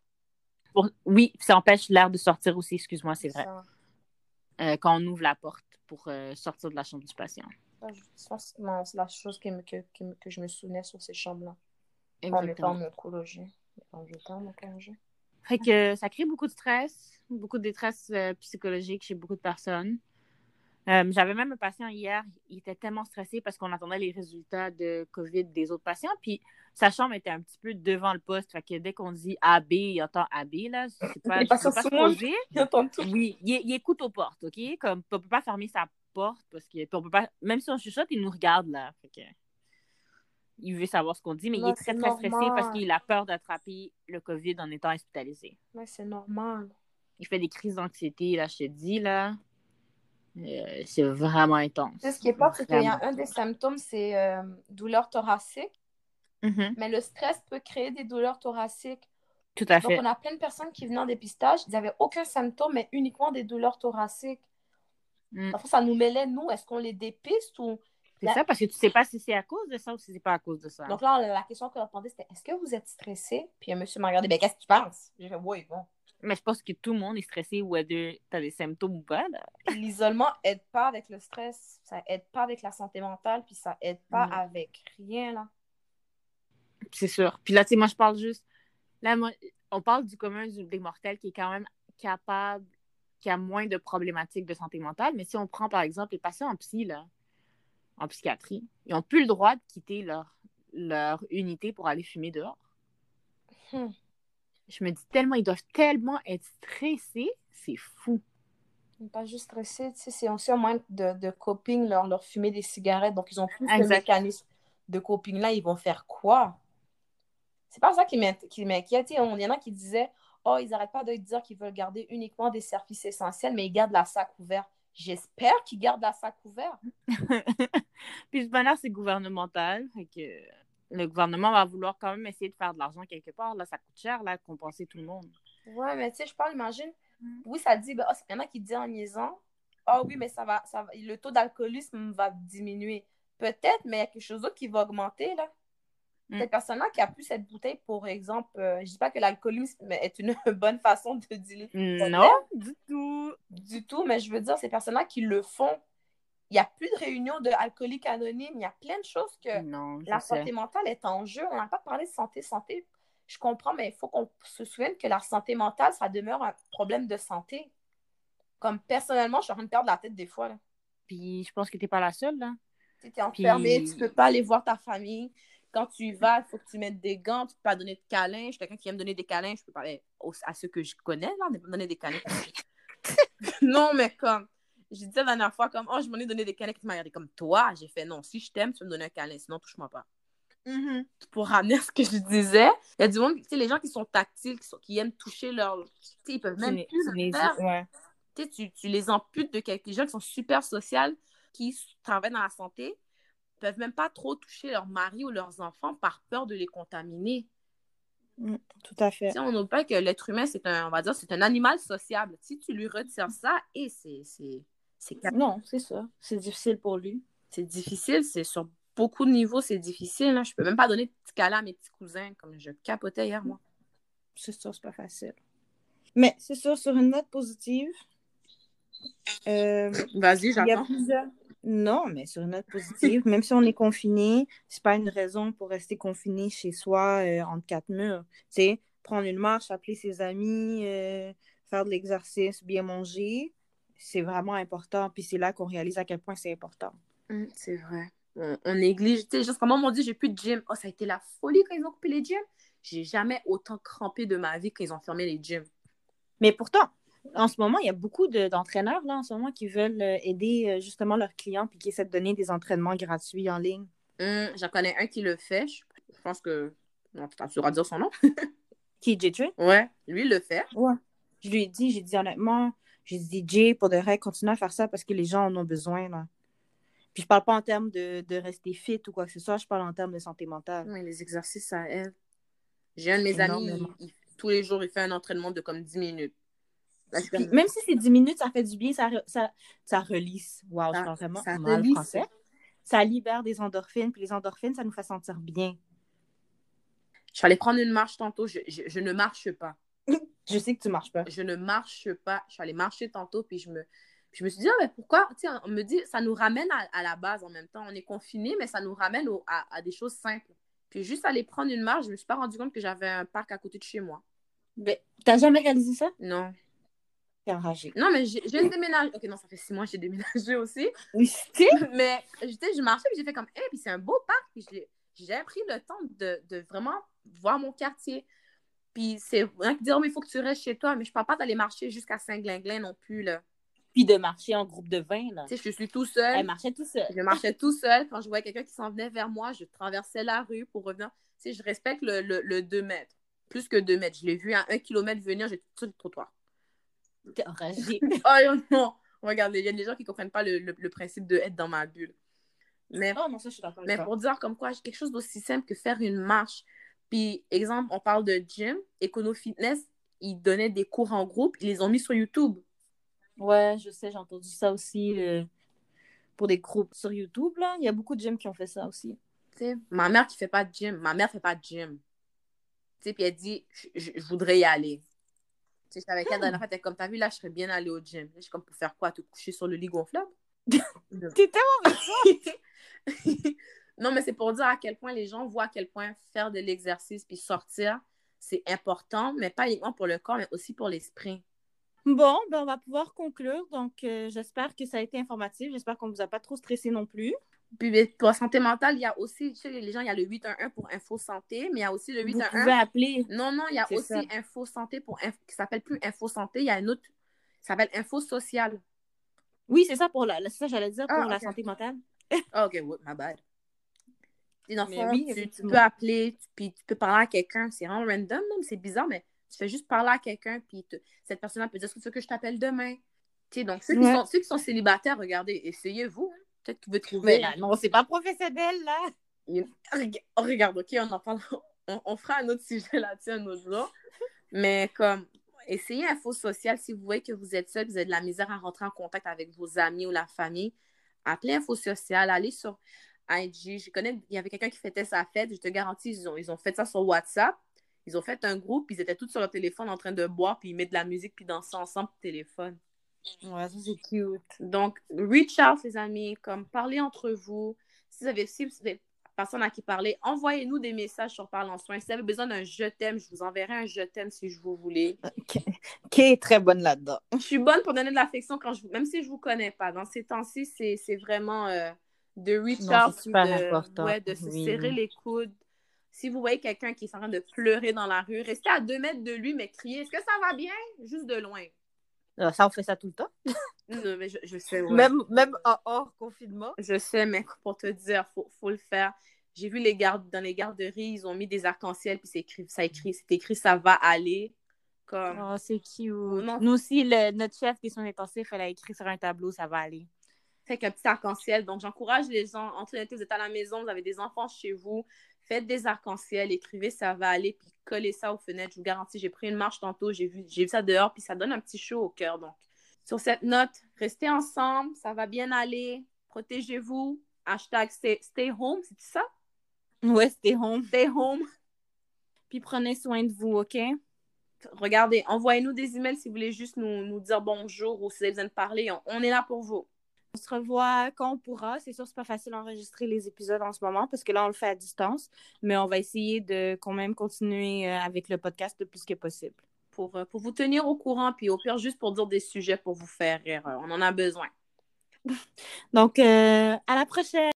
[SPEAKER 2] Oui, ça empêche l'air de sortir aussi, excuse-moi, c'est vrai. Euh, quand on ouvre la porte pour euh, sortir de la chambre du patient.
[SPEAKER 1] C'est la chose que, que, que, je me souvenais sur ces chambres-là. En étant en oncologie. En étant en oncologie.
[SPEAKER 2] Fait que ça crée beaucoup de stress, beaucoup de détresse euh, psychologique chez beaucoup de personnes. Euh, j'avais même un patient hier, il était tellement stressé parce qu'on attendait les résultats de COVID des autres patients. Puis sa chambre était un petit peu devant le poste. Fait que dès qu'on dit AB, il entend AB, là. C'est pas, pas
[SPEAKER 1] se <laughs> Il entend tout.
[SPEAKER 2] Oui, il, écoute aux portes, OK? Comme, on peut pas fermer sa porte parce que on peut pas. Même si on chuchote, il nous regarde, là. Fait que, il veut savoir ce qu'on dit, mais il est très, très stressé parce qu'il a peur d'attraper le COVID en étant hospitalisé.
[SPEAKER 1] Mais c'est normal.
[SPEAKER 2] Il fait des crises d'anxiété, là, je te dis, là. Euh, c'est vraiment intense.
[SPEAKER 1] Ce qui est pas, c'est qu'il y a un des symptômes, c'est euh, douleur thoracique.
[SPEAKER 2] Mm-hmm.
[SPEAKER 1] Mais le stress peut créer des douleurs thoraciques.
[SPEAKER 2] Tout à fait.
[SPEAKER 1] Donc, on a plein de personnes qui venaient en dépistage, ils n'avaient aucun symptôme, mais uniquement des douleurs thoraciques. Mm. Parfois, ça nous mêlait, nous, est-ce qu'on les dépiste ou.
[SPEAKER 2] C'est ça, parce que tu ne sais pas si c'est à cause de ça ou si c'est pas à cause de ça.
[SPEAKER 1] Donc là, la question qu'on demandé, c'était est-ce que vous êtes stressé? Puis un monsieur m'a regardé, ben qu'est-ce que tu penses? J'ai fait, oui, bon.
[SPEAKER 2] Mais je pense que tout le monde est stressé ou tu as des symptômes ou pas.
[SPEAKER 1] L'isolement aide pas avec le stress, ça aide pas avec la santé mentale, puis ça aide pas mm. avec rien, là.
[SPEAKER 2] C'est sûr. Puis là, tu sais, moi, je parle juste. Là, on parle du commun des mortels qui est quand même capable, qui a moins de problématiques de santé mentale. Mais si on prend, par exemple, les patients en psy, là, en psychiatrie, ils n'ont plus le droit de quitter leur, leur unité pour aller fumer dehors.
[SPEAKER 1] Hmm
[SPEAKER 2] je me dis tellement, ils doivent tellement être stressés, c'est fou.
[SPEAKER 1] Pas juste stressés, tu sais, c'est aussi un moyen de, de coping, leur, leur fumer des cigarettes. Donc, ils ont plus de mécanisme de coping là. Ils vont faire quoi? C'est pas ça qui m'inquiète. Il y en a qui disaient Oh, ils n'arrêtent pas de dire qu'ils veulent garder uniquement des services essentiels, mais ils gardent la sac ouverte. J'espère qu'ils gardent la sac ouverte. <laughs>
[SPEAKER 2] Puis toute manière, c'est gouvernemental. que le gouvernement va vouloir quand même essayer de faire de l'argent quelque part. Là, ça coûte cher, là, compenser tout le monde.
[SPEAKER 1] Ouais, mais tu sais, je parle, imagine. Mm. Oui, ça dit, ben, oh, il y en a qui disent en niaisant Ah oui, mais ça va, ça va, le taux d'alcoolisme va diminuer. Peut-être, mais il y a quelque chose d'autre qui va augmenter, là. Mm. Cette personne-là qui a pu cette bouteille, pour exemple, je euh, je dis pas que l'alcoolisme est une <laughs> bonne façon de dire.
[SPEAKER 2] Non, du tout.
[SPEAKER 1] Du tout, mais je veux dire, ces personnes-là qui le font, il n'y a plus de réunions de alcooliques anonymes, il y a plein de choses que
[SPEAKER 2] non,
[SPEAKER 1] la santé mentale est en jeu. On n'a pas parlé de santé, santé. Je comprends, mais il faut qu'on se souvienne que la santé mentale, ça demeure un problème de santé. Comme personnellement, je suis en train de perdre la tête des fois. Là.
[SPEAKER 2] Puis je pense que tu n'es pas la seule, là.
[SPEAKER 1] Tu es enfermée, tu ne peux pas aller voir ta famille. Quand tu y vas, il faut que tu mettes des gants, tu ne peux pas donner de câlins. Je suis quelqu'un qui aime donner des câlins, je peux parler à ceux que je connais, là, donner des câlins. <laughs> non, mais comme, j'ai dit la dernière fois, comme, oh, je m'en ai donné des câlins, qui m'a regardé comme toi? J'ai fait, non, si je t'aime, tu vas me donner un câlin, sinon, touche-moi pas.
[SPEAKER 2] Mm-hmm.
[SPEAKER 1] Pour ramener ce que je disais, il y a du monde, tu sais, les gens qui sont tactiles, qui, sont, qui aiment toucher leur. Tu sais, ils peuvent même plus le faire. Tu, tu les amputes de quelques gens qui sont super sociales, qui travaillent dans la santé, peuvent même pas trop toucher leur mari ou leurs enfants par peur de les contaminer.
[SPEAKER 2] Mm, tout à fait.
[SPEAKER 1] on n'oublie pas que l'être humain, c'est un, on va dire, c'est un animal sociable. Si tu lui retires ça, et c'est,
[SPEAKER 2] Non, c'est ça. C'est difficile pour lui.
[SPEAKER 1] C'est difficile, c'est sur beaucoup de niveaux, c'est difficile. Hein. Je peux même pas donner de petits câlins à mes petits cousins, comme je capotais hier, moi.
[SPEAKER 2] C'est ça, c'est pas facile. Mais c'est ça, sur une note positive. Euh,
[SPEAKER 1] Vas-y, j'attends.
[SPEAKER 2] Non, mais sur une note positive, même si on est confiné, c'est pas une raison pour rester confiné chez soi euh, entre quatre murs. Tu sais, prendre une marche, appeler ses amis, euh, faire de l'exercice, bien manger, c'est vraiment important. Puis c'est là qu'on réalise à quel point c'est important.
[SPEAKER 1] Hum, c'est vrai. On, néglige. Tu sais, juste comment on dit, j'ai plus de gym. Oh, ça a été la folie quand ils ont coupé les gyms. J'ai jamais autant crampé de ma vie quand ils ont fermé les gyms.
[SPEAKER 2] Mais pourtant, en ce moment, il y a beaucoup d'entraîneurs là en ce moment qui veulent euh, aider euh, justement leurs clients puis qui essaient de donner des entraînements gratuits en ligne.
[SPEAKER 1] Hum, j'en connais un qui le fait. Je, pense que. Non, tu vas dire son nom.
[SPEAKER 2] qui est Jay
[SPEAKER 1] Ouais, lui, il le fait.
[SPEAKER 2] Ouais. Je lui ai dit, j'ai dit honnêtement, j'ai dit Jay, pour de vrai, continue à faire ça parce que les gens en ont besoin. Là. Puis je parle pas en termes de, de, rester fit ou quoi que ce soit, je parle en termes de santé mentale.
[SPEAKER 1] Oui, les exercices, ça aide. J'ai un de mes amis, tous les jours, il fait un entraînement de comme 10 minutes
[SPEAKER 2] même si c'est 10 minutes, ça fait du bien, ça, ça, ça relisse. Waouh, je parle vraiment ça mal français. Ça libère des endorphines, puis les endorphines, ça nous fait sentir bien.
[SPEAKER 1] Je suis allée prendre une marche tantôt, je, je, ne marche pas.
[SPEAKER 2] Je sais que tu marches pas.
[SPEAKER 1] Je ne marche pas. Je suis allée marcher tantôt, puis je me, je me suis dit, ah, mais pourquoi? on me dit, ça nous ramène à, la base en même temps. On est confiné, mais ça nous ramène à, à, des choses simples. Puis juste aller prendre une marche, je me suis pas rendu compte que j'avais un parc à côté de chez moi.
[SPEAKER 2] Mais t'as jamais réalisé ça?
[SPEAKER 1] Non. Non, mais j'ai déménagé. Ok, non, ça fait six mois que j'ai déménagé aussi.
[SPEAKER 2] Oui, <laughs>
[SPEAKER 1] Mais je marchais et j'ai fait comme, hé, puis c'est un beau parc. j'ai pris le temps de, de, vraiment voir mon quartier. Puis c'est rien dire, oh, mais il faut que tu restes chez toi. Mais je ne parle pas d'aller marcher jusqu'à Saint-Glinglin non plus, là.
[SPEAKER 2] Puis de marcher en groupe de 20, là.
[SPEAKER 1] Tu sais, je suis tout seul.
[SPEAKER 2] Elle marchait tout seul.
[SPEAKER 1] Je marchais tout seul. Quand je voyais quelqu'un qui s'en venait vers moi, je traversais la rue pour revenir. Tu sais, je respecte le, le, 2 mètres. Plus que 2 mètres. Je l'ai vu à 1 km venir, j'ai tout sur le trottoir.
[SPEAKER 2] T'es enragé.
[SPEAKER 1] oh <laughs> non! Regardez, il y a des gens qui ne comprennent pas le, le, principe de être dans ma bulle. Mais,
[SPEAKER 2] oh, non, ça, je suis
[SPEAKER 1] mais pour dire comme quoi, quelque chose d'aussi simple que faire une marche. Puis, exemple, on parle de gym, Econo Fitness, ils donnaient des cours en groupe, ils les ont mis sur YouTube.
[SPEAKER 2] Ouais, je sais, j'ai entendu ça aussi euh, pour des groupes sur YouTube. Là. Il y a beaucoup de gyms qui ont fait ça aussi.
[SPEAKER 1] sais, ma mère qui fait pas de gym, ma mère fait pas de gym. Puis elle dit, je voudrais y aller. Tu sais, avec elle, la t'es comme, t'as vu, là, je serais bien allée au gym. Je suis comme, pour faire quoi? Te coucher sur le lit gonflable? <laughs>
[SPEAKER 2] T'es tellement <laughs>
[SPEAKER 1] Non, mais c'est pour dire à quel point les gens voient à quel point faire de l'exercice puis sortir, c'est important, mais pas uniquement pour le corps, mais aussi pour l'esprit.
[SPEAKER 2] Bon, ben on va pouvoir conclure. Donc, euh, j'espère que ça a été informatif. J'espère qu'on ne vous a pas trop stressé non plus.
[SPEAKER 1] Puis pour la santé mentale, il y a aussi, tu sais, les gens, il y a le 811 pour Info Santé, mais il y a aussi le 811.
[SPEAKER 2] Vous pouvez appeler.
[SPEAKER 1] Non, non, il y a aussi Info Santé pour qui s'appelle plus Info Santé, il y a une autre qui s'appelle Info Social.
[SPEAKER 2] Oui, c'est ça pour la, c'est ça j'allais dire pour ah, la santé mentale.
[SPEAKER 1] Ah, ok, my bad. Dans le fond, tu, peux appeler, puis tu peux parler à quelqu'un. C'est vraiment random, c'est bizarre, mais tu fais juste parler à quelqu'un, puis cette personne-là peut dire Est-ce que tu veux que je t'appelle demain? Donc, ceux qui, sont, ceux qui, sont, célibataires, regardez, essayez-vous. Hein. Peut-être que vous trouver.
[SPEAKER 2] Mais non, c'est pas professionnel, là.
[SPEAKER 1] Oh, regarde, OK, on en parle. <laughs> On, fera un autre sujet là-dessus un autre jour. Mais comme, essayez Info Social si vous voyez que vous êtes seul, vous avez de la misère à rentrer en contact avec vos amis ou la famille. Appelez Info Social, allez sur IG. Je connais, il y avait quelqu'un qui fêtait sa fête. Je te garantis, ils ont, ils ont fait ça sur WhatsApp. Ils ont fait un groupe, ils étaient tous sur leur téléphone en train de boire, puis ils mettent de la musique, puis danser ensemble au téléphone.
[SPEAKER 2] Ouais, ça c'est cute.
[SPEAKER 1] Donc, reach out, les amis, comme parlez entre vous. Si vous avez, si vous avez personne à qui parler, envoyez-nous des messages sur Parle en Soin. Si vous avez besoin d'un je t'aime, je vous enverrai un je t'aime si je vous voulez.
[SPEAKER 2] Qui est très bonne là-dedans.
[SPEAKER 1] Je suis bonne pour donner de l'affection quand je même si je vous connais pas. Dans ces temps-ci, c'est vraiment euh, de reach out, de, ouais, de se serrer les coudes. Si vous voyez quelqu'un qui est en train de pleurer dans la rue, restez à deux mètres de lui, mais criez Est-ce que ça va bien? Juste de loin.
[SPEAKER 2] Euh, ça, on fait ça tout le temps.
[SPEAKER 1] non, mais je, sais,
[SPEAKER 2] Même, même hors confinement.
[SPEAKER 1] Je sais, mais pour te dire, il faut, faut, le faire. J'ai vu les gardes, dans les garderies, ils ont mis des arcs-en-ciel, puis c'est écrit, ça écrit, c'est écrit ça va aller. Comme...
[SPEAKER 2] Oh, c'est cute. Nous aussi, le, notre chef des soins intensifs, elle a écrit sur un tableau, ça va aller.
[SPEAKER 1] Fait qu'un petit arc-en-ciel. Donc, j'encourage les gens, en tout vous êtes à la maison, vous avez des enfants chez vous, faites des arcs-en-ciel, écrivez ça va aller, puis collez ça aux fenêtres. Je vous garantis, j'ai pris une marche tantôt, j'ai vu, vu ça dehors, puis ça donne un petit chaud au cœur. Donc, sur cette note, restez ensemble, ça va bien aller, protégez-vous. Hashtag stay, home, c'est ça?
[SPEAKER 2] Ouais, stay home.
[SPEAKER 1] Stay home.
[SPEAKER 2] Puis prenez soin de vous, OK?
[SPEAKER 1] Regardez, envoyez-nous des emails si vous voulez juste nous, nous dire bonjour ou si vous avez besoin de parler. on est là pour vous.
[SPEAKER 2] On se revoit quand on pourra. C'est sûr, c'est pas facile d'enregistrer les épisodes en ce moment parce que là, on le fait à distance, mais on va essayer de quand même continuer euh, avec le podcast le plus que possible.
[SPEAKER 1] Pour, euh, pour vous tenir au courant, puis au pire, juste pour dire des sujets pour vous faire rire. On en a besoin. <laughs>
[SPEAKER 2] Donc, euh, à la prochaine!